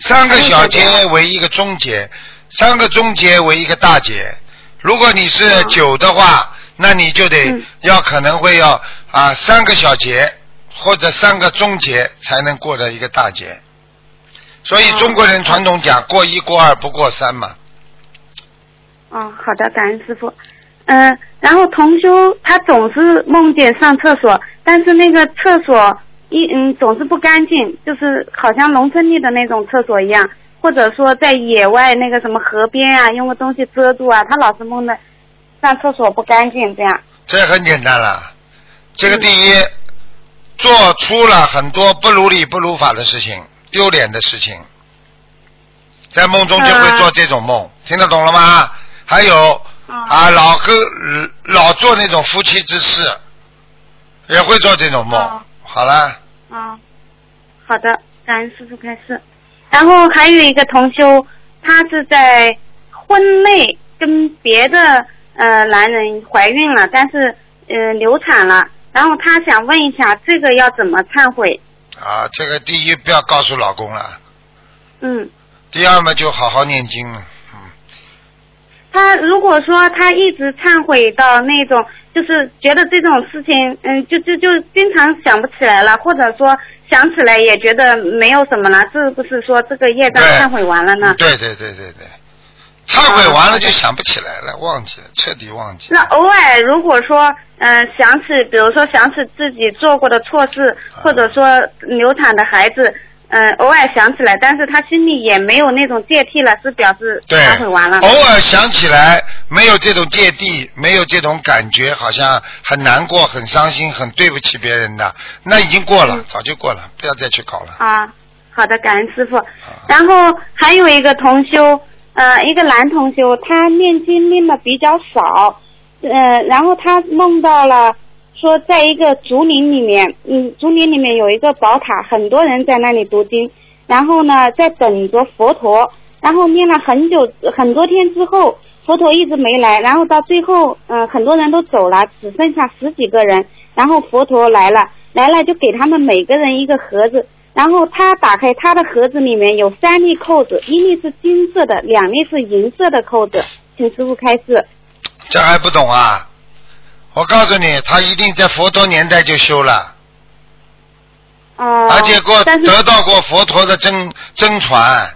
三个小节为一个中节，三个中节为一个大节。如果你是九的话，那你就得嗯要可能会要啊三个小节或者三个中节才能过的一个大节。所以中国人传统讲过一过二不过三嘛。哦，好的，感恩师傅。嗯、然后同修他总是梦见上厕所，但是那个厕所一嗯总是不干净，就是好像农村里的那种厕所一样，或者说在野外那个什么河边啊，用个东西遮住啊，他老是梦的上厕所不干净这样。这很简单了，这个第一，做出了很多不如理不如法的事情，丢脸的事情，在梦中就会做这种梦，听得懂了吗？还有啊，老跟老做那种夫妻之事，也会做这种梦。哦好了，啊，好的，感恩师傅开示。然后还有一个同修，他是在婚内跟别的呃男人怀孕了，但是呃流产了。然后他想问一下，这个要怎么忏悔？啊，这个第一不要告诉老公了，嗯，第二嘛就好好念经了。他如果说他一直忏悔到那种，就是觉得这种事情，嗯，就就就经常想不起来了，或者说想起来也觉得没有什么了，是不是说这个业障忏悔完了呢？对对对对对，忏悔完了就想不起来了，忘记了，彻底忘记了。那偶尔如果说，嗯、想起，比如说想起自己做过的错事，啊或者说流产的孩子，嗯、偶尔想起来，但是他心里也没有那种芥蒂了，是表示对，忏悔完了。偶尔想起来，没有这种芥蒂，没有这种感觉，好像很难过、很伤心、很对不起别人的，那已经过了，早就过了，不要再去搞了。啊，好的，感恩师傅。啊然后还有一个同修，呃，一个男同修，他念经念的比较少，呃，然后他梦到了说，在一个竹林里面，嗯，竹林里面有一个宝塔，很多人在那里读经，然后呢，在等着佛陀，然后念了很久很多天之后，佛陀一直没来，然后到最后，嗯、很多人都走了，只剩下十几个人，然后佛陀来了，来了就给他们每个人一个盒子，然后他打开他的盒子里面有三粒扣子，一粒是金色的，两粒是银色的扣子，请师傅开示。这还不懂啊？我告诉你，他一定在佛陀年代就修了，哦、而且过得到过佛陀的真真传。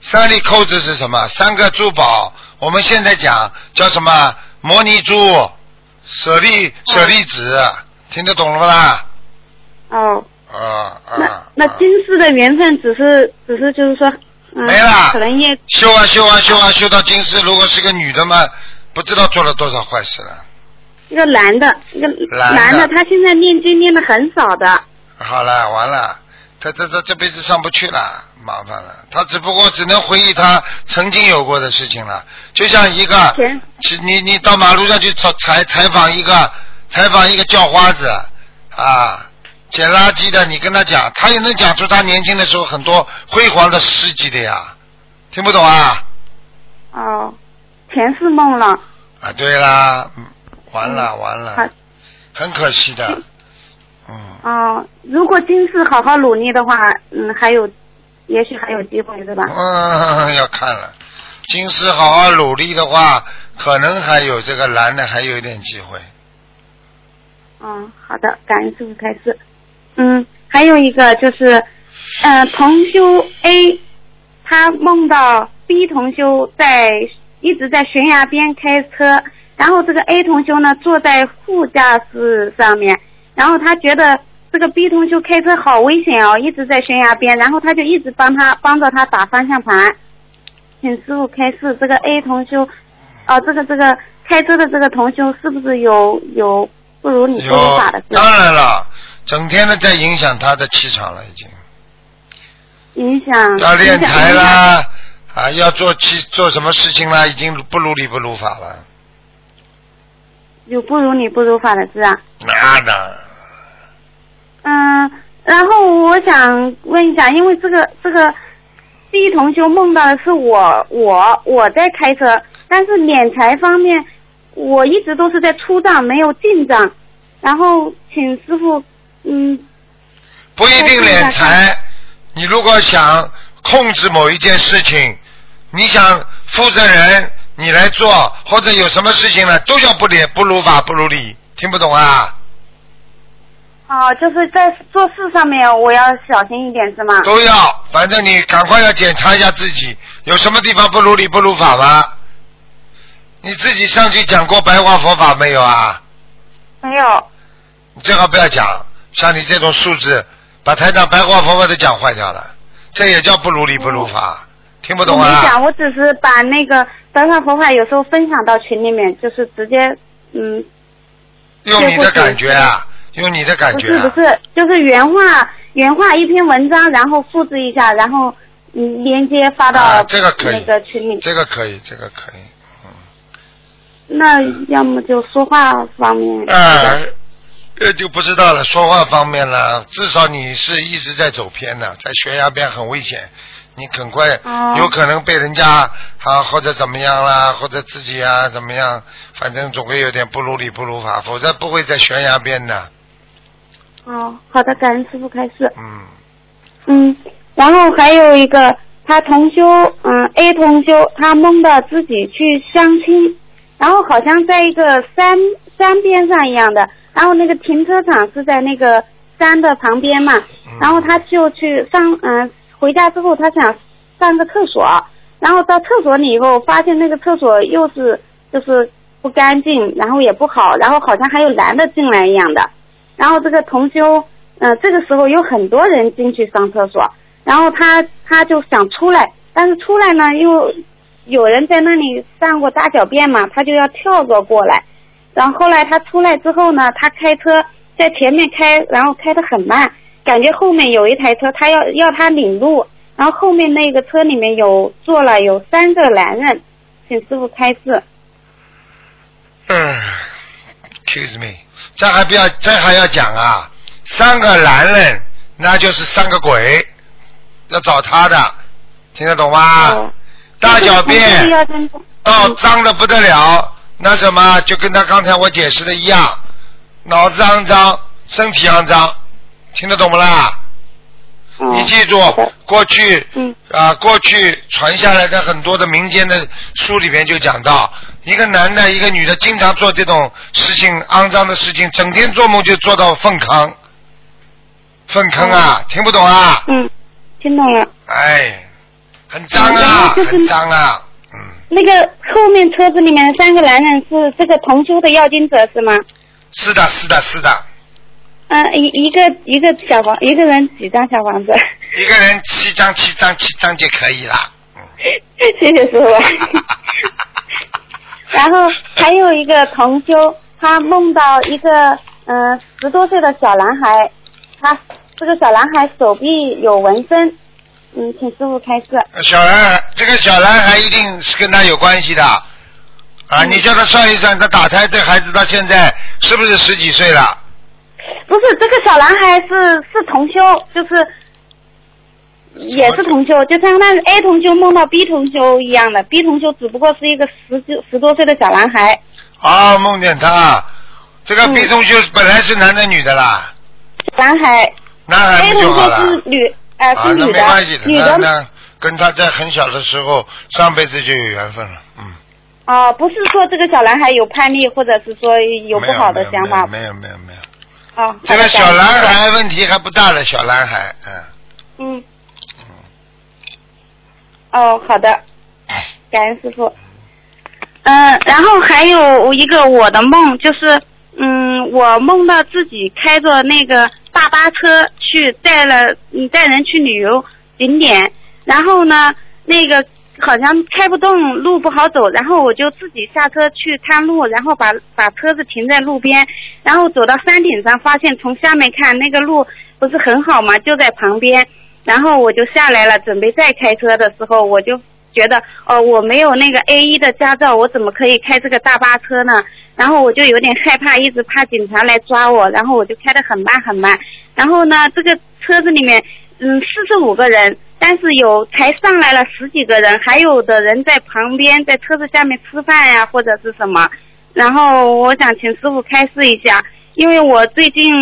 三粒扣子是什么？三个珠宝，我们现在讲叫什么？摩尼珠、舍利舍利子，听得懂了不啦？哦，啊那啊！那那今世的缘分只是只是就是说，嗯，没了可能也修啊修啊修啊修到今世，如果是个女的嘛，不知道做了多少坏事了。一个男的，一个男的他现在念经念的很少的。好了，完了，他他他这辈子上不去了，麻烦了。他只不过只能回忆他曾经有过的事情了，就像一个前，你你到马路上去采采采访一个采访一个叫花子啊，捡垃圾的，你跟他讲，他也能讲出他年轻的时候很多辉煌的事迹的呀，听不懂啊？哦，前世梦了。啊，对啦，嗯完了完了，很可惜的，嗯。哦，如果今世好好努力的话，嗯，还有，也许还有机会，对吧？嗯，要看了。今世好好努力的话，可能还有这个男的还有一点机会。嗯，好的，感恩师傅开示。嗯，还有一个就是，呃，同修 A，他梦到 B 同修在一直在悬崖边开车，然后这个 A 同修呢坐在副驾驶上面，然后他觉得这个 B 同修开车好危险哦，一直在悬崖边，然后他就一直帮他帮着他打方向盘，请师傅开示这个 A 同修，哦、这个这个开车的这个同修是不是有有不如你不如法的事？，当然了，整天的在影响他的气场了，已经影响要练影响财啦，啊，要做气做什么事情啦，已经不如理不如法了。有不如你不如法的事啊。那的，嗯，然后我想问一下，因为这个这个第一同修梦到的是我我我在开车，但是敛财方面我一直都是在出账，没有进账。然后请师傅，嗯，不一定敛财。你如果想控制某一件事情，你想负责人你来做，或者有什么事情了，都叫不理不如法不如理，听不懂啊？哦，就是在做事上面我要小心一点是吗？都要，反正你赶快要检查一下自己，有什么地方不如理不如法吗？你自己上去讲过白话佛法没有啊？没有。你最好不要讲，像你这种素质，把台长白话佛法都讲坏掉了，这也叫不如理不如法，听不懂啊？我没讲，我只是把那个白话佛法有时候分享到群里面，就是直接嗯。用你的感觉啊，用你的感觉、啊。不是不是，就是原话原话一篇文章，然后复制一下，然后嗯连接发到、啊、这个可以那个群里。这个可以，这个可以。嗯那要么就说话方面。呃，这就不知道了。说话方面了，至少你是一直在走偏的，在悬崖边很危险，你很快、哦、有可能被人家啊或者怎么样啦，或者自己啊怎么样，反正总会有点不如理不如法，否则不会在悬崖边的。哦，好的，感恩师傅开示。嗯。嗯，然后还有一个，他同修，嗯，A 同修，他梦到自己去相亲。然后好像在一个山山边上一样的，然后那个停车场是在那个山的旁边嘛，然后他就去上嗯、呃，回家之后他想上个厕所，然后到厕所里以后发现那个厕所又是就是不干净，然后也不好，然后好像还有男的进来一样的，然后这个同修嗯、这个时候有很多人进去上厕所，然后他他就想出来，但是出来呢又。有人在那里上过大小便嘛，他就要跳着过来，然后后来他出来之后呢，他开车在前面开，然后开得很慢，感觉后面有一台车，他要要他领路，然后后面那个车里面有坐了有三个男人，请师傅开示。嗯，excuse me，这还不要，这还要讲啊，三个男人，那就是三个鬼，要找他的，听得懂吗？哦大小便到脏的不得了，那什么就跟他刚才我解释的一样，脑子肮脏，身体肮脏，听得懂不啦？哦、你记住，过去、嗯、啊，过去传下来的很多的民间的书里面就讲到，一个男的，一个女的，经常做这种事情，肮脏的事情，整天做梦就做到粪坑，粪坑啊，哦、听不懂啊？嗯，听懂了。哎。很脏啊，就是、很脏啊，嗯。那个后面车子里面的三个男人是这个同修的要经者是吗？是的，是的，是的。嗯、呃，一一个一个小房，一个人几张小房子？一个人七张，七张，七张就可以了。嗯。谢谢师傅。然后还有一个同修，他梦到一个嗯、呃、十多岁的小男孩，他这个小男孩手臂有纹身。嗯，请师傅开示。小男孩，这个小男孩一定是跟他有关系的啊！嗯、你叫他算一算，他打胎这孩子到现在是不是十几岁了？不是，这个小男孩是是同修，就是也是同修，就相当于 A 同修梦到 B 同修一样的，B 同修只不过是一个十九十多岁的小男孩。啊，梦见他，这个嗯 B 同修本来是男的女的啦？男孩。男孩 A 不就好了？同修是女。呃，啊，是女那没关系的，女那的。呢跟他在很小的时候，上辈子就有缘分了，嗯。哦，不是说这个小男孩有叛逆，或者是说有不好的想法。没有没有没有。哦。这个小男孩问题还不大的小男孩，嗯。嗯。哦，好的，感恩师傅。嗯、呃，然后还有一个我的梦，就是嗯，我梦到自己开着那个大巴车去带了嗯带人去旅游景点，然后呢，那个好像开不动，路不好走，然后我就自己下车去探路，然后把把车子停在路边，然后走到山顶上，发现从下面看那个路不是很好嘛，就在旁边，然后我就下来了，准备再开车的时候，我就觉得哦，我没有那个 A 一的驾照，我怎么可以开这个大巴车呢？然后我就有点害怕，一直怕警察来抓我，然后我就开得很慢很慢。然后呢，这个车子里面，嗯，四十五个人，但是有才上来了十几个人，还有的人在旁边在车子下面吃饭呀、或者是什么。然后我想请师傅开示一下，因为我最近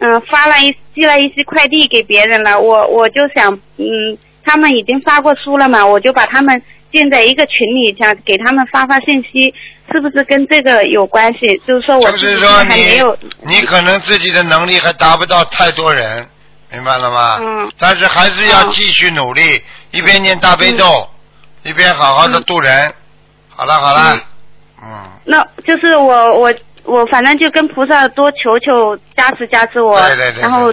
嗯发了一寄了一些快递给别人了，我我就想嗯他们已经发过书了嘛，我就把他们建在一个群里，想给他们发发信息，是不是跟这个有关系？就是说我是自己说还没有，你可能自己的能力还达不到太多人，明白了吗？嗯但是还是要嗯继续努力，一边念大悲咒，一边好好的度人。好了好了，嗯，那就是我我我反正就跟菩萨多求求加持加持我，对对对然后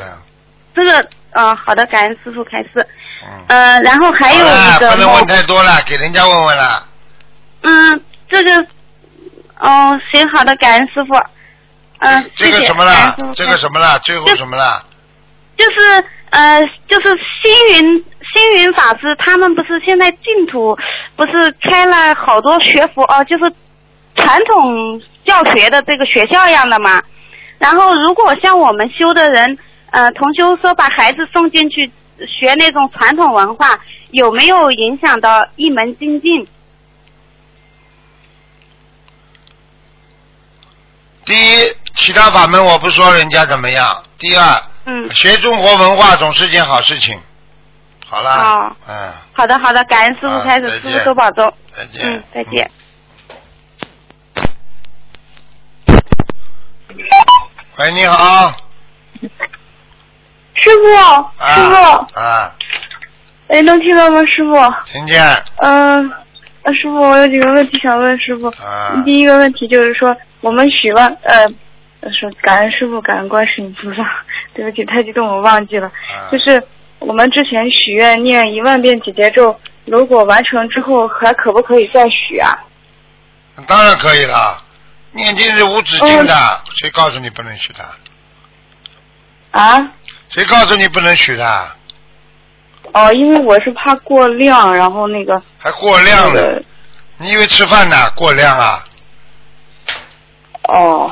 这个呃好的，感恩师傅开示。嗯。呃，然后还有一个不能问太多了，给人家问问了。嗯，这个，哦，行，好的，感恩师傅。嗯、这个什么啦感恩师？傅这个什么了？最后什么啦？就是呃，就是星云星云法师他们不是现在净土不是开了好多学佛哦、就是传统教学的这个学校一样的嘛。然后如果像我们修的人，呃，同修说把孩子送进去学那种传统文化，有没有影响到一门精进？第一，其他法门我不说人家怎么样。第二，嗯，学中国文化总是件好事情。好啦，哦嗯，好的好的，感恩师傅开始，师傅多保重。再见。嗯，再见。喂，你好。师傅，啊、师傅，啊，哎，能听到吗？师傅，听见嗯、呃，师傅，我有几个问题想问师傅。啊？第一个问题就是说，我们许完，呃，说感恩师傅，感恩观世音菩萨。对不起，太激动，我忘记了。啊就是我们之前许愿念一万遍姐姐咒，如果完成之后，还可不可以再许啊？当然可以了。念经是无止境的，谁告诉你不能许的？啊？谁告诉你不能许的？哦，因为我是怕过量，然后那个还过量那？个你以为吃饭呢？过量啊？哦，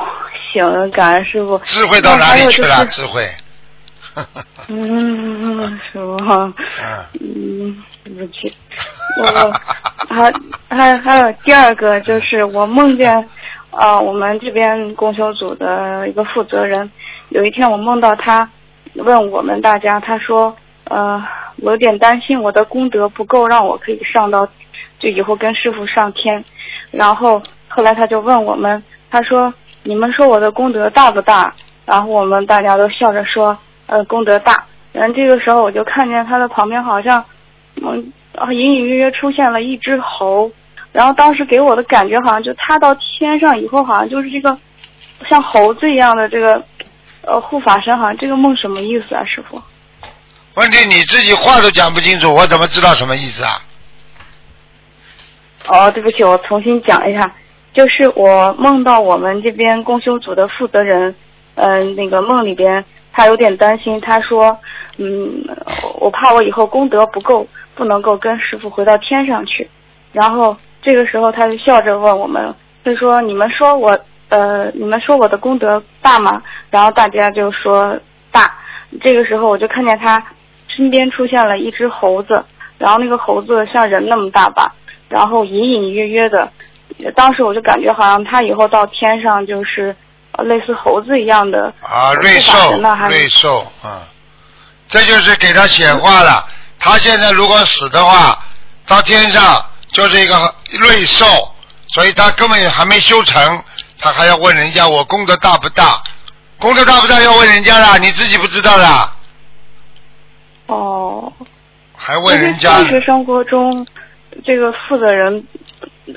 行，感恩师傅。智慧到哪里去了？智慧。嗯，师傅，嗯。嗯，对不起，我还还还有第二个就是我梦见，呃，我们这边供修组的一个负责人，有一天我梦到他问我们大家，他说，呃，我有点担心我的功德不够，让我可以上到，就以后跟师傅上天，然后后来他就问我们，他说你们说我的功德大不大？然后我们大家都笑着说，呃，功德大。然后这个时候我就看见他的旁边好像，嗯，啊隐隐约约出现了一只猴，然后当时给我的感觉好像就他到天上以后好像就是这个像猴子一样的这个呃护法神，好像这个梦什么意思啊，师傅？问题你自己话都讲不清楚，我怎么知道什么意思啊？哦，对不起，我重新讲一下，就是我梦到我们这边公修组的负责人，嗯、那个梦里边他有点担心，他说，嗯，我怕我以后功德不够，不能够跟师傅回到天上去。然后这个时候他就笑着问我们，他说：“你们说我，呃，你们说我的功德大吗？”然后大家就说大。这个时候我就看见他身边出现了一只猴子，然后那个猴子像人那么大吧，然后隐隐约约的，当时我就感觉好像他以后到天上就是呃类似猴子一样的啊，瑞兽瑞兽，嗯，这就是给他显化了。他现在如果死的话，到天上就是一个瑞兽，所以他根本还没修成，他还要问人家我功德大不大？功德大不大要问人家啦，你自己不知道啦，哦。还问人家现实生活中，这个负责人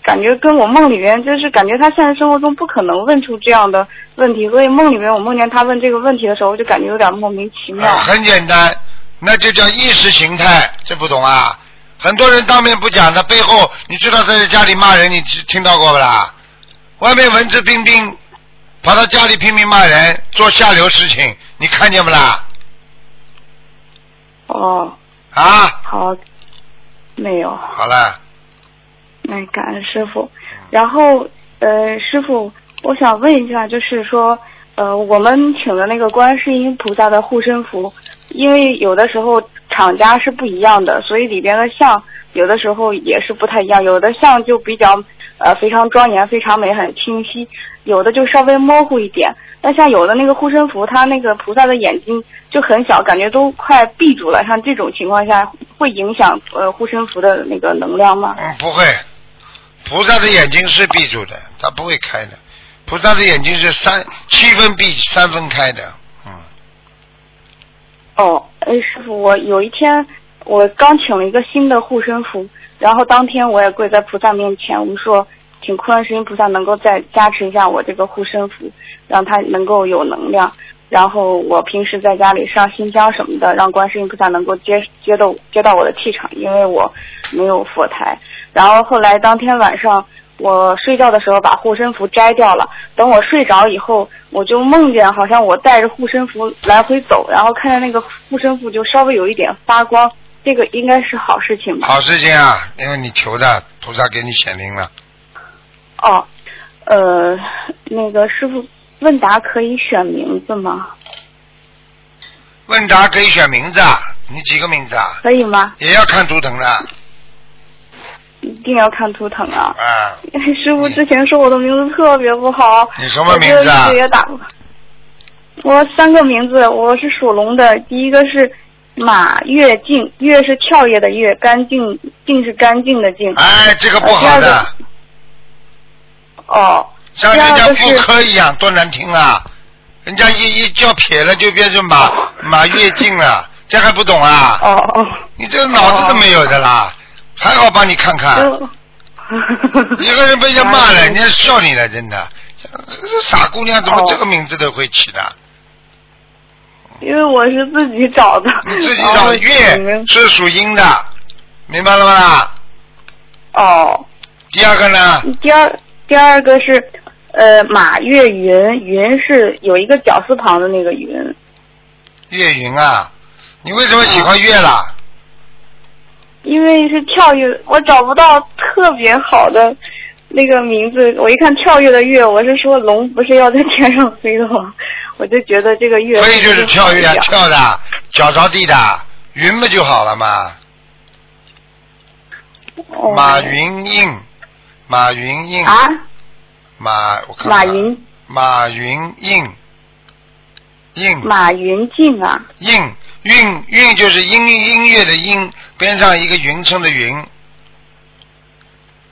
感觉跟我梦里面，就是感觉他现实生活中不可能问出这样的问题，所以梦里面我梦见他问这个问题的时候，我就感觉有点莫名其妙。啊很简单，那就叫意识形态，这不懂啊？很多人当面不讲的，背后你知道在家里骂人，你听听到过不啦？外面文质彬彬，跑到家里拼命骂人，做下流事情，你看见不啦？哦，啊，好，没有。好了，哎，感恩师傅。然后，呃，师傅，我想问一下，就是说，呃，我们请的那个观世音菩萨的护身符，因为有的时候厂家是不一样的，所以里边的像有的时候也是不太一样，有的像就比较呃非常庄严、非常美、很清晰，有的就稍微模糊一点。那像有的那个护身符，它那个菩萨的眼睛就很小，感觉都快闭住了。像这种情况下，会影响呃护身符的那个能量吗？嗯，不会。菩萨的眼睛是闭住的，他不会开的。菩萨的眼睛是三七分闭，三分开的。嗯，哦，哎，师傅，我有一天我刚请了一个新的护身符，然后当天我也跪在菩萨面前，我们说请观世音菩萨能够再加持一下我这个护身符，让它能够有能量。然后我平时在家里上新香什么的，让观世音菩萨能够接接到接到我的气场，因为我没有佛台。然后后来当天晚上我睡觉的时候把护身符摘掉了，等我睡着以后，我就梦见好像我带着护身符来回走，然后看见那个护身符就稍微有一点发光，这个应该是好事情吧？好事情啊，因为你求的菩萨给你显灵了。哦，呃，那个师傅。问答可以选名字吗？问答可以选名字啊，你几个名字啊？可以吗？也要看图腾的。一定要看图腾啊！啊。师傅之前说我的名字特别不好。你什么名字啊？也打。我三个名字，我是属龙的，第一个是马跃进，跃是跳跃的跃，干净净是干净的净。哎，这个不好的。哦。像人家妇科一样，多难听啊！人家一一叫撇了，就变成马马跃进了，这还不懂啊？哦哦，你这个脑子都没有的啦！还好帮你看看，一个人被人家骂了，人家笑你了，真的，这傻姑娘怎么这个名字都会起的？因为我是自己找的。你自己找月是属阴的，明白了吗？哦。第二个呢？第二第二个是。呃，马月云，云是有一个绞丝旁的那个云。月云啊，你为什么喜欢月啦？因为是跳跃，我找不到特别好的那个名字。我一看跳跃的跃，我是说龙不是要在天上飞的吗？我就觉得这个跃。飞就是跳跃，啊跳的，脚着地的，云不就好了吗？马云印，马云印。啊。马，我看马云，马云印，印。马云静啊。印韵韵就是音音乐的音，边上一个云称的云。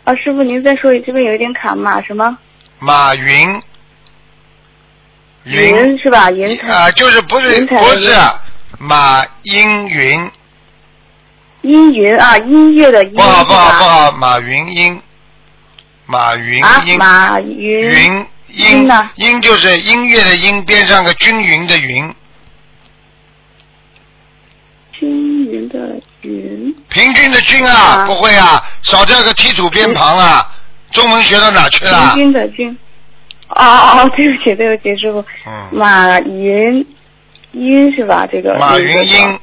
啊，师傅，您再说一，这边有一点卡，马什么？马云。云是吧？云。啊，就是不是不是马音云。音云啊，音乐的音。不好不好不好，马云音。马云音，马云云音呢？音就是音乐的音，边上个均匀的云。均匀的匀。平均的均啊，不会啊，少掉个提土边旁啊。中文学到哪去了？平均的均。哦哦哦，对不起对不起，师傅。嗯。马云英是吧？这个。马云英，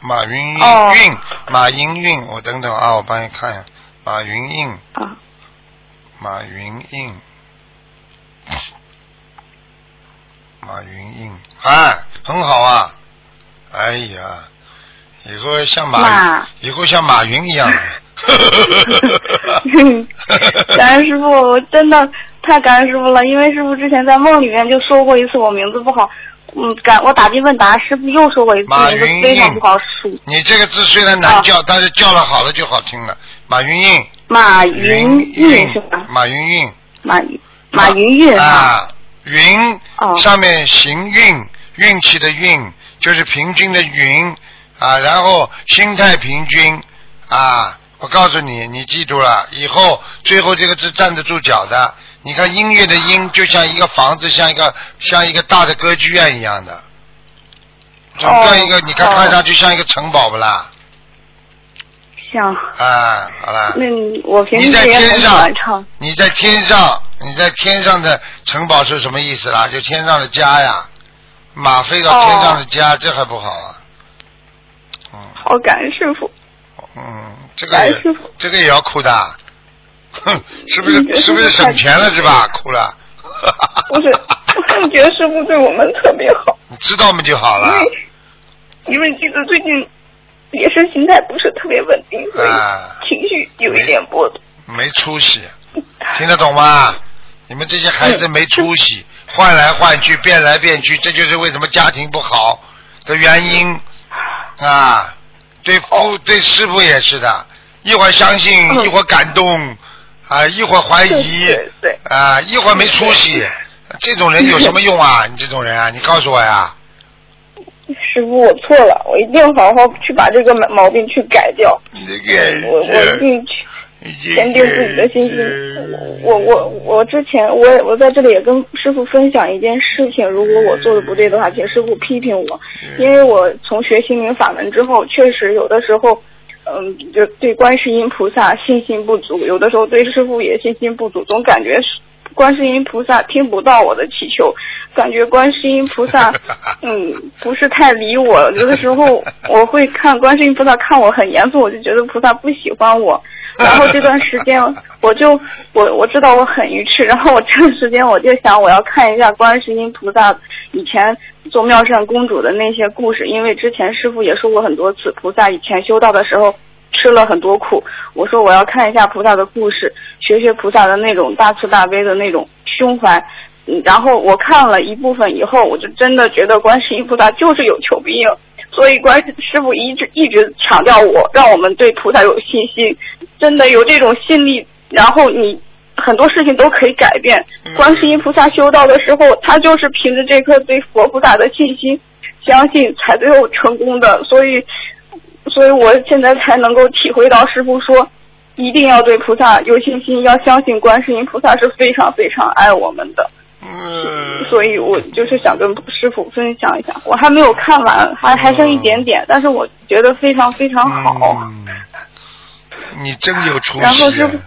马云韵韵，马云韵，我等等啊，我帮你看一下，马云印。啊。马云印，马云印，哎，很好啊！哎呀，以后像马，以后像马云一样。感恩师傅，我真的太感恩师傅了，因为师傅之前在梦里面就说过一次我名字不好，嗯，感我打进问答，师傅又说过一次名字非常不好数。你这个字虽然难叫，但是叫了好了就好听了。马云印。马云韵是吧？马云韵。马马云运啊，云上面行运，运气的运就是平均的云啊，然后心态平均啊。我告诉你，你记住了，以后最后这个字站得住脚的。你看音乐的音就像一个房子，像一个像一个大的歌剧院一样的，整个一个你看看上去像一个城堡不啦？像啊，好了。那我平时也很喜欢唱。你在天上，你在天上的城堡是什么意思啦？就天上的家呀，马飞到天上的家，这还不好啊？嗯。好感恩师傅。嗯，这个也这个也要哭的，哼，是不是是不是省钱了是吧？哭了。不是，我觉得师傅对我们特别好。你知道吗就好了。因为因为记得最近。也是心态不是特别稳定，所以情绪有一点波动。没出息，听得懂吗？你们这些孩子没出息，换来换去，变来变去，这就是为什么家庭不好的原因啊！对父对师傅也是的，一会儿相信，嗯一会儿感动，啊，一会儿怀疑，对对啊，一会儿没出息，这种人有什么用啊？你这种人啊，你告诉我呀。师傅，我错了，我一定好好去把这个毛病去改掉。这个我我一定去坚定自己的信心。我我我之前我也我在这里也跟师傅分享一件事情，如果我做的不对的话，请师傅批评我，因为我从学心灵法门之后，确实有的时候。嗯，就对观世音菩萨信心不足，有的时候对师傅也信心不足，总感觉是观世音菩萨听不到我的祈求，感觉观世音菩萨 嗯不是太理我。有的时候我会看观世音菩萨看我很严肃，我就觉得菩萨不喜欢我。然后这段时间 我就我我知道我很愚痴，然后我这段时间我就想我要看一下观世音菩萨以前做妙善公主的那些故事，因为之前师傅也说过很多次，菩萨以前修道的时候吃了很多苦。我说我要看一下菩萨的故事，学学菩萨的那种大慈大悲的那种胸怀。嗯，然后我看了一部分以后，我就真的觉得观世音菩萨就是有求必应，所以观师傅一直一直强调我，让我们对菩萨有信心，真的有这种信力，然后你很多事情都可以改变。观世音菩萨修道的时候，他就是凭着这颗对佛菩萨的信心，相信才最后成功的。所以，所以我现在才能够体会到师傅说，一定要对菩萨有信心，要相信观世音菩萨是非常非常爱我们的。嗯。所以我就是想跟师傅分享一下，我还没有看完，还还剩一点点，但是我觉得非常非常好。嗯你真有出息然后师。傅，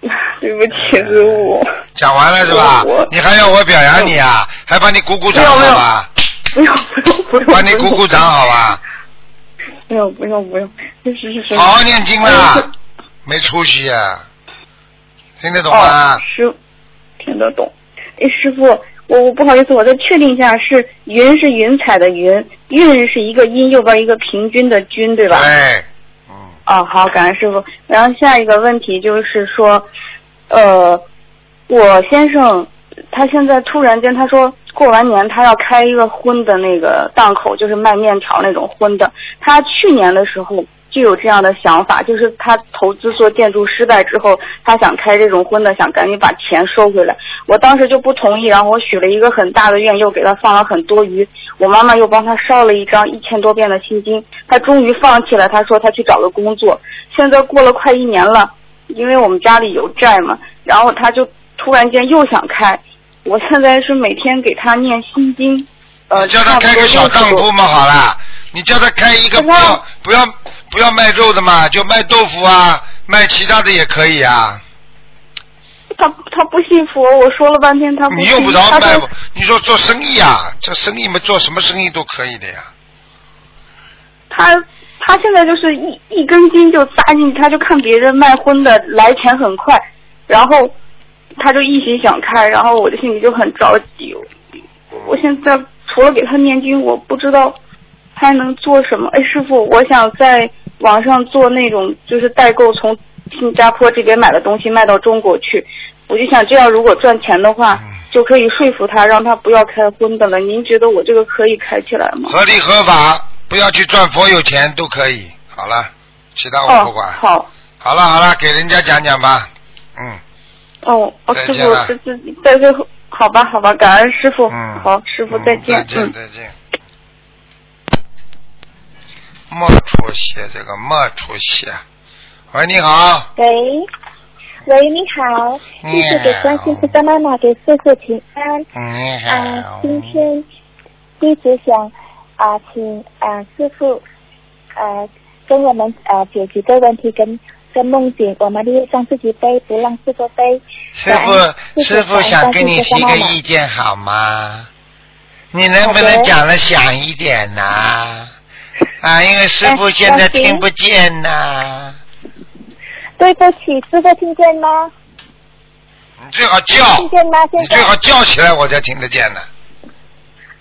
对不起，师傅。讲完了是吧？你还要我表扬你啊？还帮你鼓鼓掌好吧？不用不用不用，帮你鼓鼓掌好吧？不用不用不用，是是是。好好念经哎啦，没出息啊！听得懂哦吗？，师听得懂。哎，师傅，我我不好意思，我再确定一下，是云是云彩的云，韵是一个音右边一个平均的均，对吧？对，哦，好，感恩师傅。然后下一个问题就是说，呃，我先生他现在突然间他说过完年他要开一个荤的那个档口，就是卖面条那种荤的。他去年的时候就有这样的想法，就是他投资做建筑失败之后，他想开这种荤的，想赶紧把钱收回来。我当时就不同意，然后我许了一个很大的愿，又给他放了很多鱼。我妈妈又帮他烧了一张一千多遍的心经，他终于放弃了。他说他去找个工作。现在过了快一年了，因为我们家里有债嘛，然后他就突然间又想开。我现在是每天给他念心经，呃，叫他开个小当铺嘛，好啦，你叫他开一个不要不要不要卖肉的嘛，就卖豆腐啊，卖其他的也可以啊。他他不信佛，我说了半天他不信。你用不着卖你说做生意啊，这生意嘛，做什么生意都可以的呀。他他现在就是一一根筋就扎进去，他就看别人卖荤的来钱很快，然后他就一心想开，然后我的心里就很着急。我现在除了给他念经，我不知道还能做什么。哎，师傅，我想在网上做那种就是代购，从新加坡这边买的东西卖到中国去。我就想这样，如果赚钱的话，就可以说服他，让他不要开荤的了。您觉得我这个可以开起来吗？合理合法，不要去赚佛有钱都可以。好了，其他我不管。哦、好。好了好了，给人家讲讲吧。嗯。哦，哦，师傅这这在最后，好吧，好吧，感恩师傅。嗯好，师傅再见。再见嗯。再见。没出息，这个没出息。喂，你好。喂，喂，你好，你弟子给关心菩萨妈妈给叔叔请安。你啊、好。今天一直想啊、请啊、师傅啊跟我们啊解决个问题跟跟梦境，我们力让自己背，不让师傅背。师傅，师傅想跟你提个意见好吗？你能不能讲的响一点呐、啊？因为师傅现在听不见呐、对不起，师傅听见吗？你最好叫，听见吗？现在你最好叫起来，我才听得见呢。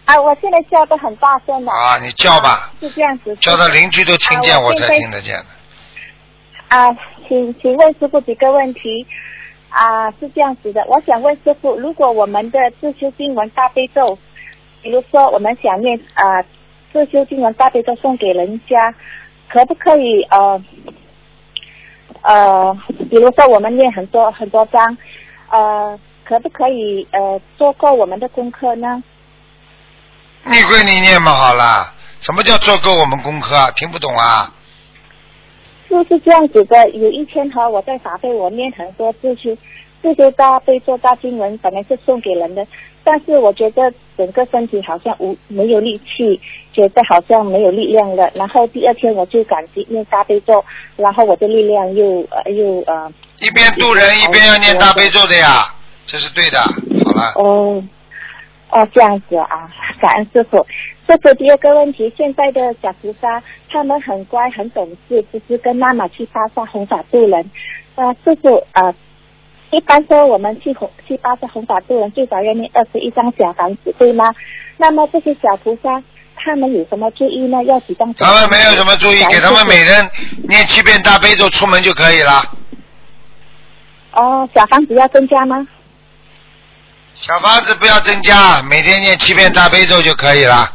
啊，我现在叫的很大声的。啊，你叫吧，是这样子。叫到邻居都听见，我才听得见的。啊，请请问师傅几个问题啊？是这样子的，我想问师傅，如果我们的自修经文大悲咒，比如说我们想念啊自修经文大悲咒送给人家，可不可以呃呃，比如说我们念很多很多章，呃，可不可以呃做够我们的功课呢？你归你念嘛好了。什么叫做够我们功课啊？听不懂啊？就是这样子的。有一天哈，我在法会我念很多字去，这些大悲咒大经文，本来是送给人的，但是我觉得整个身体好像无没有力气，觉得好像没有力量了。然后第二天我就赶紧念大悲咒，然后我的力量又呃又呃。一边渡人一边要念大悲咒的呀，这是对的。好了。哦。哦，这样子啊，感恩师傅。师傅第二个问题，现在的小菩萨他们很乖很懂事，就是跟妈妈去巴萨弘法度人。呃，师傅呃，一般说我们去弘去巴萨弘法度人，最少要念二十一张小房子，对吗？那么这些小菩萨他们有什么注意呢？要几张？他们没有什么注意，给他们每人念七遍大悲咒出门就可以了。哦，小房子要增加吗？小房子不要增加，每天念七遍大悲咒就可以了。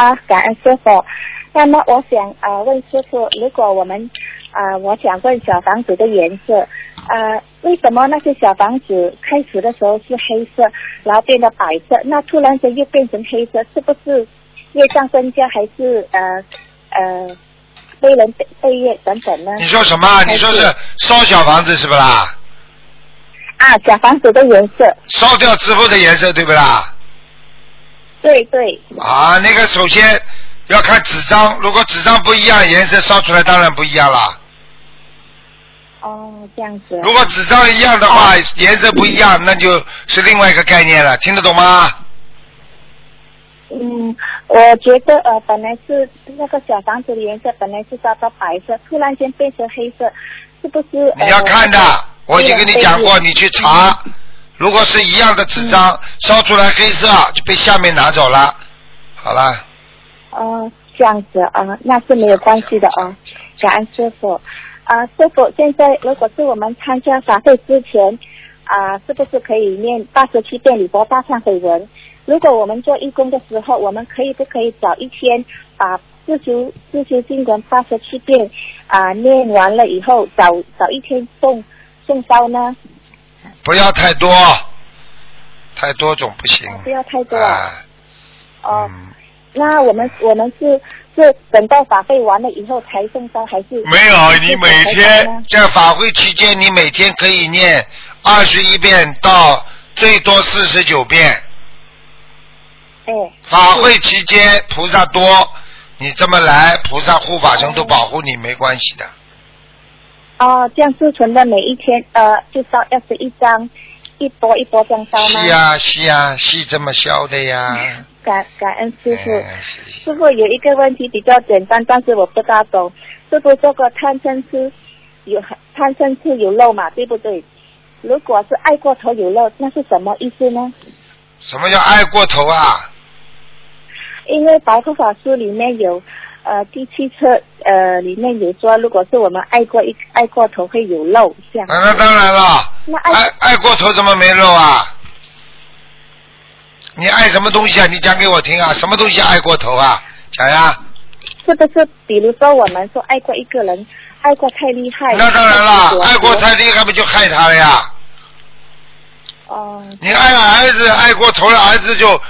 啊，感恩师傅。那么我想啊问师傅，如果我们啊我想问小房子的颜色呃，为什么那些小房子开始的时候是黑色，然后变得白色，那突然间又变成黑色，是不是业障增加，还是呃呃被人背背业等等呢？你说什么？你说是烧小房子是不啦？啊，小房子的颜色。烧掉之后的颜色，对不啦？对对。啊，那个首先要看纸张，如果纸张不一样，颜色烧出来当然不一样了。哦，这样子。如果纸张一样的话，颜色不一样，那就是另外一个概念了，听得懂吗？嗯，我觉得呃，本来是那个小房子的颜色本来是烧到白色，突然间变成黑色，是不是？你要看的。我已经跟你讲过，你去查，如果是一样的纸张烧出来黑色，就被下面拿走了。好啦。哦，这样子啊，那是没有关系的啊。感恩师傅啊，师傅，现在如果是我们参加法会之前啊，是不是可以念八十七遍礼佛大忏悔文？如果我们做义工的时候，我们可以不可以早一天把自修自修经文八十七遍啊念完了以后，早早一天送？送烧呢？不要太多，太多总不行。不要太多。啊哦，那我们我们是是等到法会完了以后才送烧，还是？没有，你每天在法会期间，你每天可以念二十一遍到最多四十九遍。哎。法会期间菩萨多，你这么来，菩萨护法神都保护你，没关系的。哦，这样自存的每一天，呃，就烧二十一张，一波一波这样烧吗？是啊，是啊，是这么烧的呀。感感恩师傅，师傅有一个问题比较简单，但是我不大懂。师傅说过贪嗔痴有贪嗔痴有漏嘛，对不对？如果是爱过头有漏，那是什么意思呢？什么叫爱过头啊？因为白头法书里面有。呃，第七册呃里面有说，如果是我们爱过一爱过头会有漏，这样。那当然了。那爱爱过头怎么没漏啊？你爱什么东西啊？你讲给我听啊！什么东西爱过头啊？讲呀。是不是？比如说我们说爱过一个人，爱过太厉害。那当然了，爱过太厉害不就害他了呀？哦。你爱儿子爱过头了，儿子就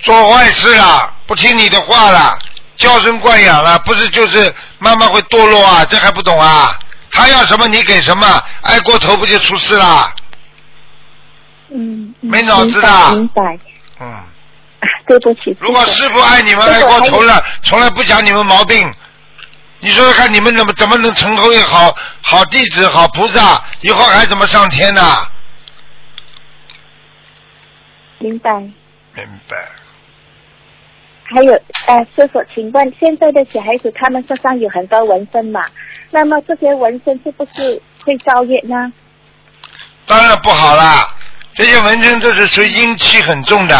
做坏事了，不听你的话了。娇生惯养了，不是就是慢慢会堕落啊？这还不懂啊？他要什么你给什么，爱过头不就出事了？嗯，没脑子的。明白。嗯。对不起。如果师傅爱你们爱过头了，从来不讲你们毛病，你说说看，你们怎么怎么能成为好好弟子、好菩萨？以后还怎么上天呢？明白。明白。还有，呃，师傅，请问现在的小孩子他们身上有很多纹身嘛？那么这些纹身是不是会造业呢？当然不好啦，这些纹身都是属于阴气很重的。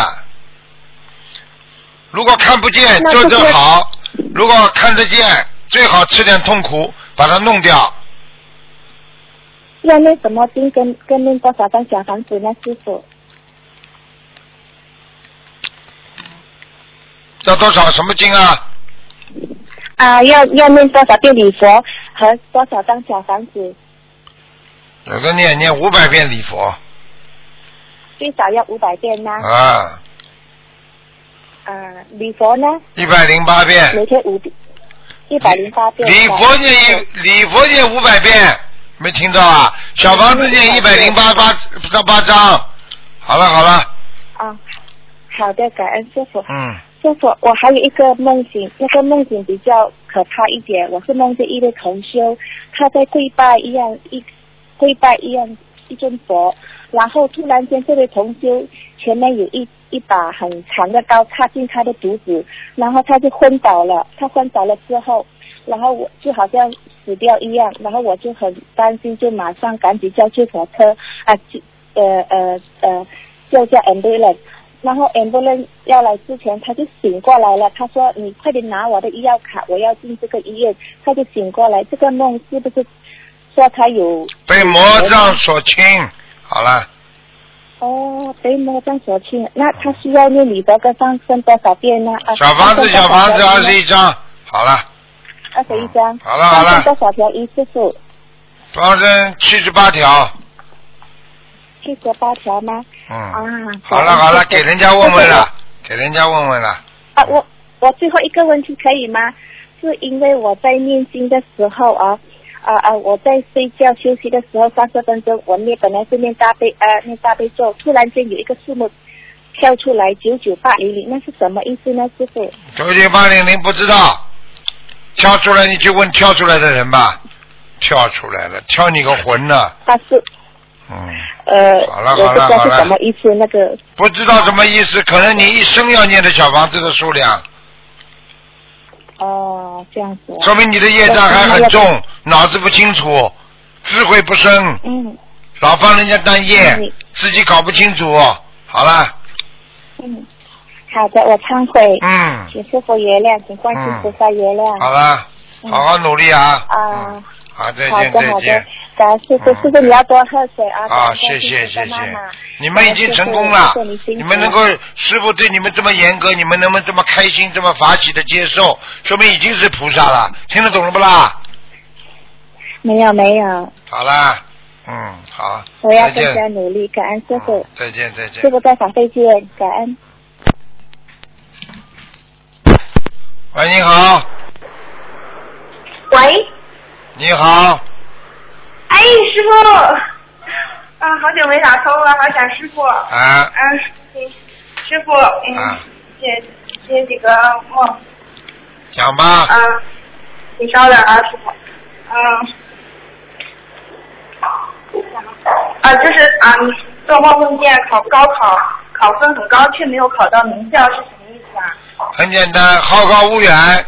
如果看不见就正好，如果看得见，最好吃点痛苦，把它弄掉。要那什么经跟跟那多少张小房子呢，师傅？要多少什么经啊？啊，要要念多少遍礼佛和多少张小房子？有个念念五百遍礼佛最少要五百遍呢。啊，啊，礼佛呢？一百零八遍。每天五遍，一百零八遍。礼佛念一礼佛念五百遍，没听到啊？小房子念一百零八八到八张。好了好了，啊，好的，感恩师傅。嗯，师傅，我还有一个梦境，那个梦境比较可怕一点。我是梦见一位同修，他在跪拜一样一跪拜一样一尊佛，然后突然间这位同修前面有一一把很长的刀插进他的肚子，然后他就昏倒了。他昏倒了之后，然后我就好像死掉一样，然后我就很担心，就马上赶紧叫救火车啊，呃呃呃叫叫 ambulance。然后 ambulance 要来之前，他就醒过来了。他说：“你快点拿我的医药卡，我要进这个医院。”他就醒过来。这个梦是不是说他有被魔障所侵。好了，哦被魔障所侵？那他需要念礼佛跟放生多少遍呢？啊，小房子小房子二十一张，好了，二十一张。好了好了多少条一次数？放生七十八条，七十八条吗？嗯，啊，好了好了，给人家问问了，给人家问问了，啊，我我最后一个问题可以吗？是因为我在念经的时候啊啊啊，我在睡觉休息的时候三十分钟，我念本来是念大悲呃念大悲咒，突然间有一个数目跳出来九九八零零，那是什么意思呢，师傅？九九八零零不知道，跳出来你就问跳出来的人吧，跳出来了，跳你个魂呢，他是嗯，呃，好了我不知道是好了好了。什么意思，那个。不知道什么意思，可能你一生要念的小房子的数量，哦这样子啊。说明你的业障还很重，脑子不清楚，智慧不深，嗯。老帮人家担业嗯，自己搞不清楚，好了，嗯，好的，我忏悔，嗯，请师傅原谅，请观世菩萨原谅。好了，好好努力啊，啊，好，再好见再见。，感谢师傅，师傅你要多喝水啊。好，谢谢谢谢你们已经成功了。谢谢你们能够师傅对你们这么严格，你们能不能这么开心、这么法喜的接受，说明已经是菩萨了，听得懂了不啦？没有没有，好啦，嗯，好，我要更加努力，感恩师傅，再见再见。师。傅在法再见，感恩。喂，你好，喂，你好，哎，师傅，啊，好久没打通了，好想师傅。啊。嗯，行师傅，嗯，啊，接接几个梦，讲吧，啊，你稍等啊，师傅，嗯，啊，就是啊，你做梦梦见考高考考分很高，却没有考到名校，是什么意思啊？很简单，好高骛远，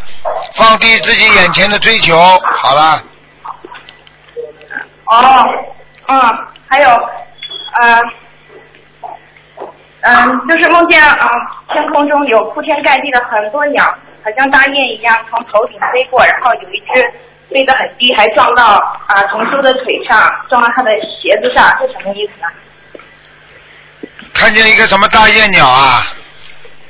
放低自己眼前的追求，好了，哦，嗯，还有，呃，嗯、就是梦见啊、天空中有铺天盖地的很多鸟，好像大雁一样从头顶飞过，然后有一只飞得很低，还撞到啊同修的腿上，撞到他的鞋子上，是什么意思呢？看见一个什么大雁鸟啊？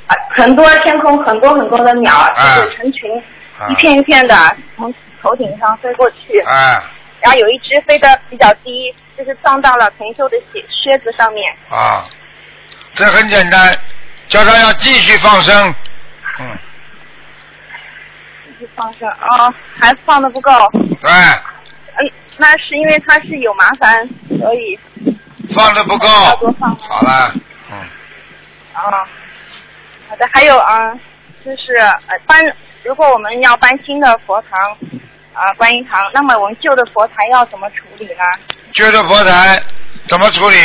啊，很多天空很多很多的鸟，啊就是成群，啊一片一片的从头顶上飞过去。哎，然后有一只飞得比较低，就是撞到了同修的鞋靴子上面。啊，这很简单，叫他要继续放生，嗯，继续放生哦，还放的不够。对，嗯，那是因为他是有麻烦，所以放的不够，多放。好了，嗯，啊，好的，还有啊，就是呃搬，如果我们要搬新的佛堂啊观音堂，那么我们旧的佛台要怎么处理呢？旧的佛台怎么处理？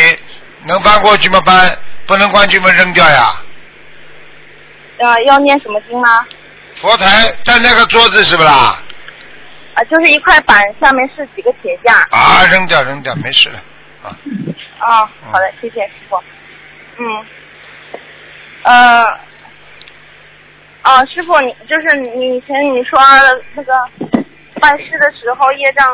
能搬过去吗？搬，不能搬去吗？扔掉呀。呃，要念什么经吗？佛台在那个桌子是不啦？啊，就是一块板下面是几个铁架。啊，扔掉扔掉，没事的。啊，好的，谢谢师傅。嗯，呃，哦，师傅，你就是你以前你说那个办事的时候业障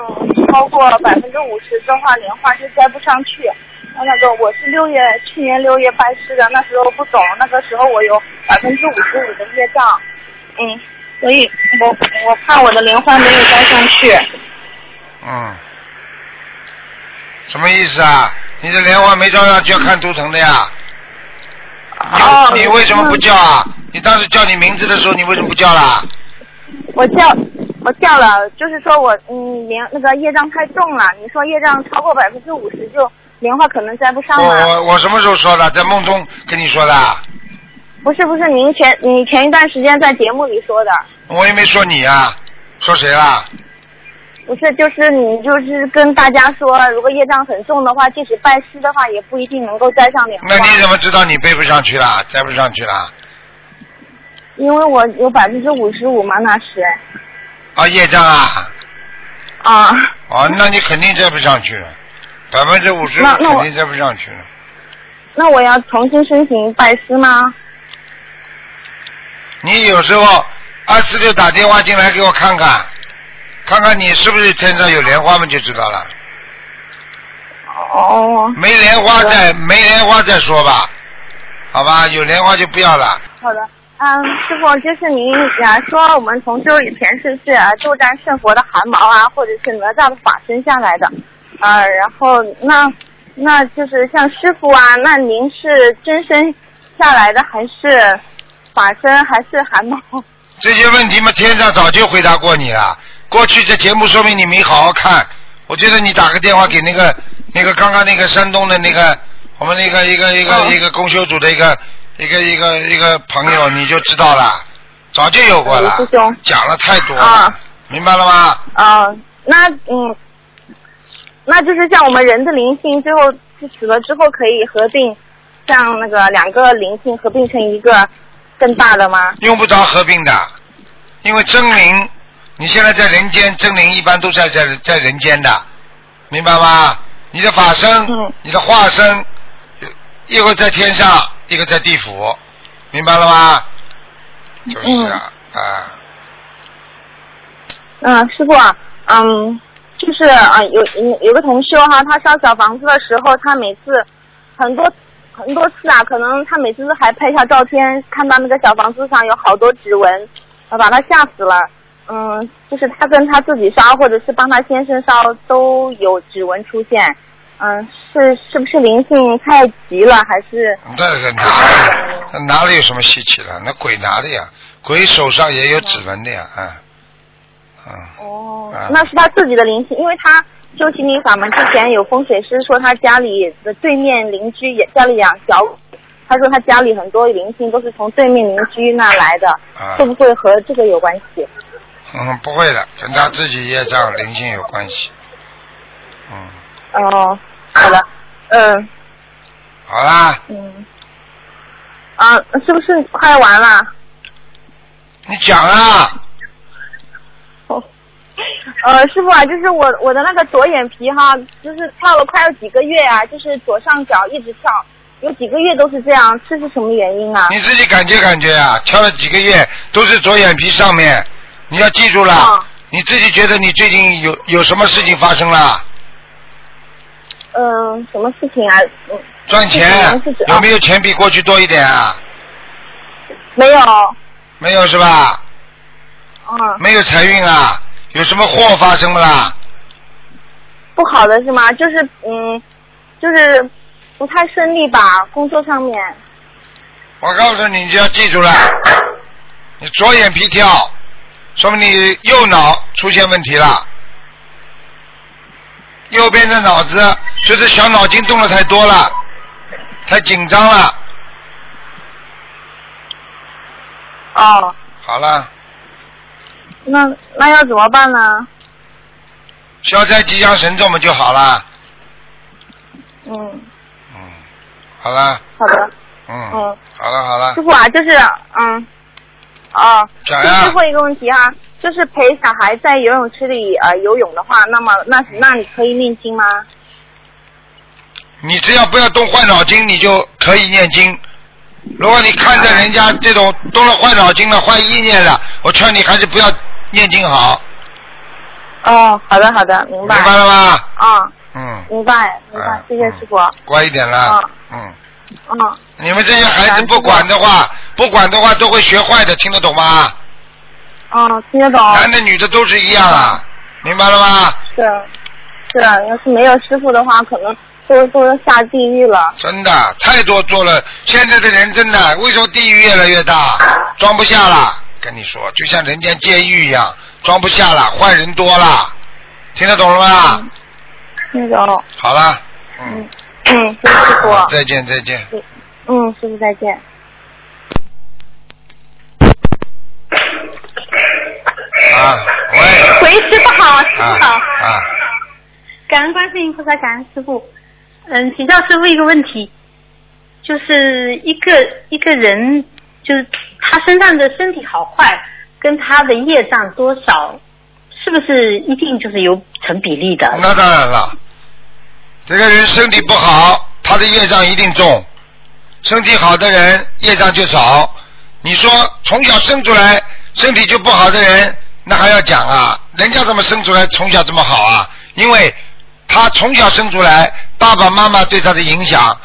超过百分之五十的话，莲花就摘不上去。那个我是六月去年六月拜师的，那时候不懂，那个时候我有百分之五十五的业障，嗯，所以我我怕我的莲花没有摘上去。嗯，什么意思啊？你的莲花没招上去要看图腾的呀。哦。你为什么不叫啊？你当时叫你名字的时候，你为什么不叫啦？我叫我掉了，就是说我嗯莲那个业障太重了，你说业障超过百分之五十就莲花可能摘不上我了。我我什么时候说的？在梦中跟你说的。不是不是，您前你前一段时间在节目里说的，我也没说你啊，说谁啦？不是就是你就是跟大家说，如果业障很重的话，即使拜师的话，也不一定能够摘上莲花。那你怎么知道你背不上去啦？摘不上去了？因为我有百分之五十五嘛，那是啊，业障啊！啊。哦，那你肯定摘不上去了，百分之五十那那我肯定摘不上去了。那我要重新申请拜师吗？你有时候二四六打电话进来给我看看，看看你是不是天上有莲花嘛，就知道了。哦。没莲花再没莲花再说吧，好吧？有莲花就不要了。好的，嗯，师傅，就是您啊说我们同修以前世是啊斗战胜佛的汗毛啊，或者是哪吒的法身下来的，啊，然后那那就是像师傅啊，那您是真身下来的还是法身还是汗毛？这些问题嘛，天上早就回答过你了。过去这节目说明你没好好看。我觉得你打个电话给那个那个刚刚那个山东的那个我们那个一个一个、哦一个公修组的一个一个一个一个朋友，你就知道了，早就有过了。师兄，讲了太多了，啊。明白了吗？啊，那嗯，那就是像我们人的灵性，最后死了之后可以合并，像那个两个灵性合并成一个更大的吗？用不着合并的，因为真灵，你现在在人间，真灵一般都在在在人间的，明白吗？你的法身，嗯。你的化身，一会在天上，一个在地府，明白了吗？就是啊，啊，嗯，师傅啊，嗯，就是啊，有有有个同修哈，他烧小房子的时候，他每次很多很多次啊，可能他每次都还拍下照片，看到那个小房子上有好多指纹，啊把他吓死了。嗯，就是他跟他自己烧，或者是帮他先生烧，都有指纹出现。嗯，是是不是灵性太急了，还是？那个哪那哪里有什么稀奇的？那鬼拿的呀，鬼手上也有指纹的呀，啊，嗯，哦啊那是他自己的灵性，因为他修心灵法门之前有风水师说他家里的对面邻居也家里养小，他说他家里很多灵性都是从对面邻居那来的，啊会不会和这个有关系？嗯，不会的，跟他自己业障灵性有关系。嗯，哦，好的，嗯。好啦，嗯，啊，是不是快完了？你讲啊，哦。呃，师傅啊，就是我我的那个左眼皮哈，就是跳了快有几个月啊，就是左上角一直跳，有几个月都是这样，这是什么原因啊？你自己感觉感觉啊，跳了几个月都是左眼皮上面，你要记住了，你自己觉得你最近有有什么事情发生了？嗯，什么事情啊？嗯，赚钱有没有钱比过去多一点啊？没有。没有是吧？嗯，没有财运啊？有什么祸发生不啦？不好的是吗？就是嗯，就是不太顺利吧，工作上面。我告诉你，你就要记住了，你左眼皮跳，说明你右脑出现问题了。右边的脑子就是小脑筋动的太多了，太紧张了。哦，好了，那那要怎么办呢？消灾吉祥神咒嘛就好了。嗯，嗯好了，好的。嗯，嗯，好了好了。师，傅啊，就是嗯，哦，讲呀。就最后一个问题啊，就是陪小孩在游泳池里呃游泳的话，那么那那你可以念经吗？你只要不要动坏脑筋，你就可以念经。如果你看着人家这种动了坏脑筋了、坏意念了，我劝你还是不要念经好，哦，好的好的，明白。明白了吗？啊，嗯，明白明白，谢谢师傅。乖一点啦，嗯。嗯。你们这些孩子不管的话，不管的话都会学坏的，听得懂吗？嗯，听得懂。男的女的都是一样啊，明白了吗？是是，要是没有师傅的话，可能都都要下地狱了。真的，太多做了。现在的人真的，为什么地狱越来越大，装不下了？跟你说，就像人间监狱一样，装不下了，坏人多了，听得懂了吗？听得懂。好了，嗯嗯，谢谢师傅。再见再见。嗯，师傅再见。啊，喂。喂，师傅好，师傅好。啊。感恩观世音菩萨，感恩师傅。嗯，请教师傅一个问题，就是一个一个人，就是他身上的身体好坏，跟他的业障多少，是不是一定就是有成比例的？那当然了，这个人身体不好，他的业障一定重；身体好的人业障就少。你说从小生出来身体就不好的人，那还要讲啊？人家怎么生出来从小这么好啊？因为他从小生出来，爸爸妈妈对他的影响，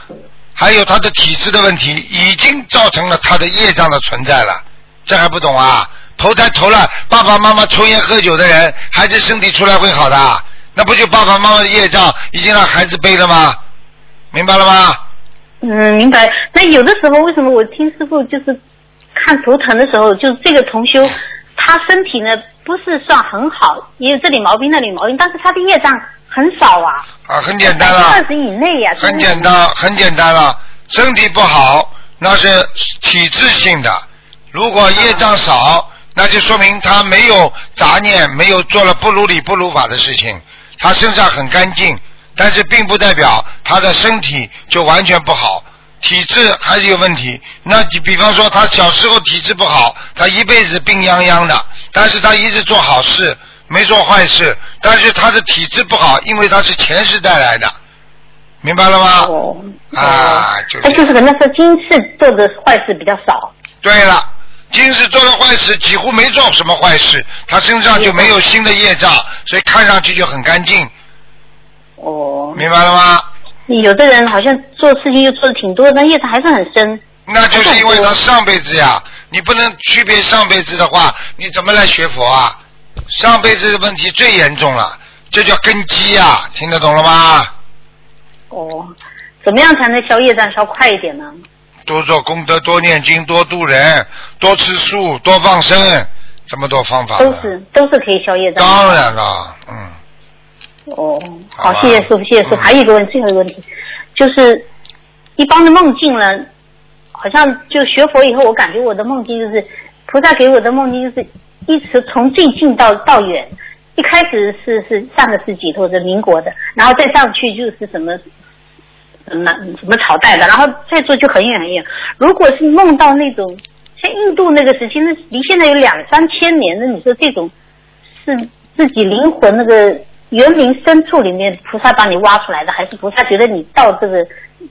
还有他的体质的问题，已经造成了他的业障的存在了。这还不懂啊？投胎投了爸爸妈妈抽烟喝酒的人，孩子身体出来会好的？那不就爸爸妈妈的业障已经让孩子背了吗？明白了吗？嗯，明白。那有的时候为什么我听师傅就是看图腾的时候，就是这个同修，他身体呢不是算很好，也有这里毛病那里毛病，但是他的业障很少啊。啊，很简单了。二十以内呀、很简单，很简单了。身体不好，那是体质性的。如果业障少，那就说明他没有杂念，没有做了不如理不如法的事情。他身上很干净，但是并不代表他的身体就完全不好，体质还是有问题。那你比方说他小时候体质不好，他一辈子病殃殃的，但是他一直做好事，没做坏事，但是他的体质不好，因为他是前世带来的，明白了吗？哦。啊，就他就是可能是今世做的坏事比较少。对了，今世做了坏事，几乎没做什么坏事，他身上就没有新的业障，所以看上去就很干净。哦。明白了吗？有的人好像做事情又做的挺多，但业障还是很深。那就是因为他上辈子呀，你不能区别上辈子的话，你怎么来学佛啊？上辈子的问题最严重了，这叫根基呀，听得懂了吗？哦，怎么样才能消业障消快一点呢？多做功德，多念经，多度人，多吃素，多放生，这么多方法都。是都是可以消业障。当然了，嗯，哦，好，谢谢师傅，谢谢师傅。还有一个问题，最后一个问题，就是一般的梦境呢，好像就学佛以后，我感觉我的梦境就是菩萨给我的梦境就是一直从最近到到远。一开始是是上个世纪或者民国的，然后再上去就是什么什么什么朝代的，然后再做就很远很远。如果是梦到那种像印度那个时期，那离现在有两三千年那，你说这种是自己灵魂那个园林深处里面菩萨把你挖出来的，还是菩萨觉得你到这个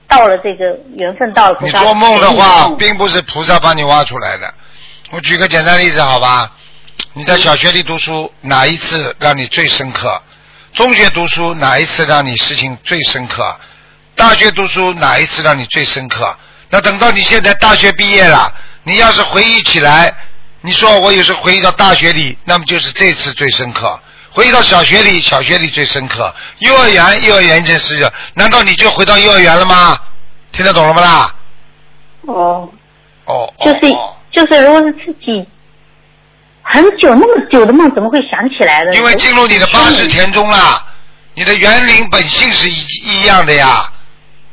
到了这个缘分到了菩你做梦的话，嗯并不是菩萨帮你挖出来的。我举个简单例子，好吧？你在小学里读书，哪一次让你最深刻？中学读书哪一次让你事情最深刻？大学读书哪一次让你最深刻？那等到你现在大学毕业了，你要是回忆起来，你说我有时候回忆到大学里，那么就是这次最深刻；回到小学里，小学里最深刻；幼儿园，幼儿园这事，难道你就回到幼儿园了吗？听得懂了吗啦？哦，哦，就是就是，如果是自己很久那么久的梦，怎么会想起来呢？因为进入你的八十田中了，你的园林本性是一一样的呀，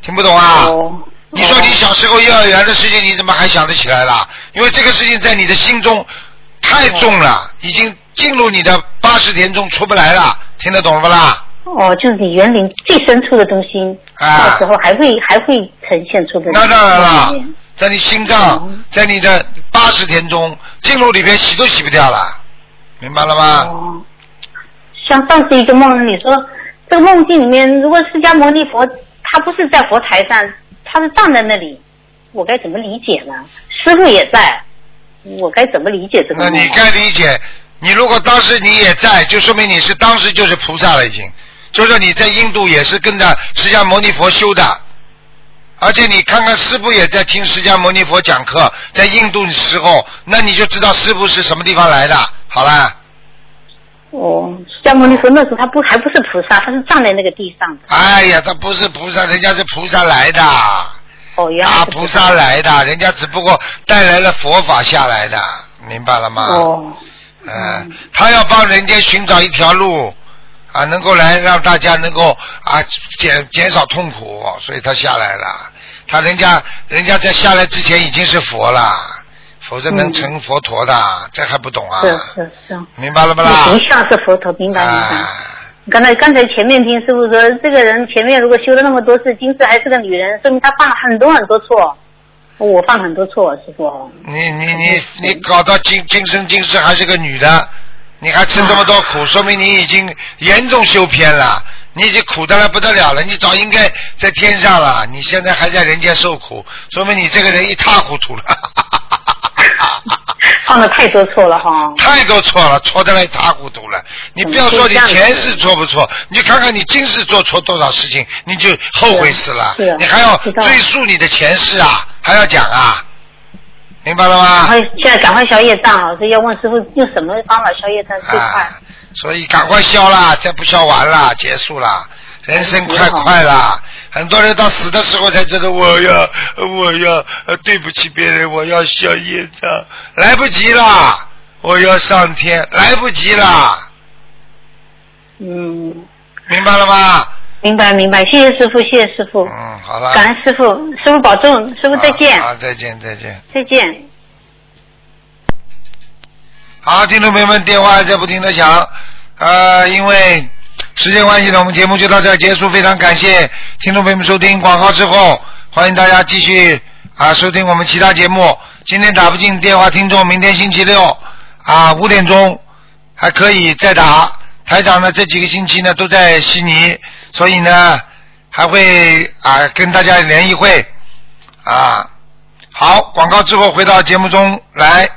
听不懂啊？哦你说你小时候幼儿园的事情，你怎么还想得起来了？因为这个事情在你的心中太重了，已经进入你的八十田中出不来了，听得懂了不啦？哦，就是你园林最深处的东西，啊到时候还会还会呈现出的。那当然了，在你心脏，在你的八十田中，进入里边洗都洗不掉了，明白了吗？哦，像上次一个梦，你说这个梦境里面，如果释迦牟尼佛他不是在佛台上，他是站在那里，我该怎么理解呢？师傅也在，我该怎么理解这个梦？那你该理解，你如果当时你也在，就说明你是当时就是菩萨了，已经就说你在印度也是跟着释迦牟尼佛修的，而且你看看师傅也在听释迦牟尼佛讲课，在印度的时候，那你就知道师傅是什么地方来的。好啦，哦，释迦牟尼佛那时候他不还不是菩萨，他是站在那个地上的。哎呀，他不是菩萨，人家是菩萨来的，哦，原来大菩萨来的，人家只不过带来了佛法下来的，明白了吗？哦，嗯，他要帮人家寻找一条路啊，能够来让大家能够啊减减少痛苦，所以他下来了。他人家人家在下来之前已经是佛了，否则能成佛陀的，这还不懂啊？是是是。明白了不啦？形象是佛陀，明白明白。啊刚才刚才前面听师傅说，这个人前面如果修了那么多次，今世还是个女人，说明他犯了很多很多错。我犯很多错，师傅。你你你你搞到今今生今世还是个女的，你还吃这么多苦，说明你已经严重修偏了，你已经苦的来不得了了，你早应该在天上了，你现在还在人间受苦，说明你这个人一塌糊涂了。犯了太多错了哈。太多错了，错的来一塌糊涂了。你不要说你前世错不错，你就看看你今世做错多少事情，你就后悔死了是啊。你还要追溯你的前世啊，还要讲啊，明白了吗？快现在赶快消业障啊！所以要问师傅用什么方法消业障最快？啊，所以赶快消啦，再不消完了，结束了，人生快快啦。很多人到死的时候才知道，我要我要呃对不起别人，我要消业障，来不及啦，我要上天，来不及啦，嗯，明白了吗？明白明白，谢谢师傅，谢谢师傅，嗯，好了。感恩师傅，师傅保重，师傅再见，好，再见再见。再见。好，听众朋友们，电话还在不停的响，呃，因为时间关系呢，我们节目就到这儿结束。非常感谢听众朋友们收听广告之后，欢迎大家继续啊收听我们其他节目。今天打不进电话，听众明天星期六啊五点钟还可以再打。台长呢这几个星期呢都在悉尼，所以呢还会啊跟大家联谊会啊。好，广告之后回到节目中来。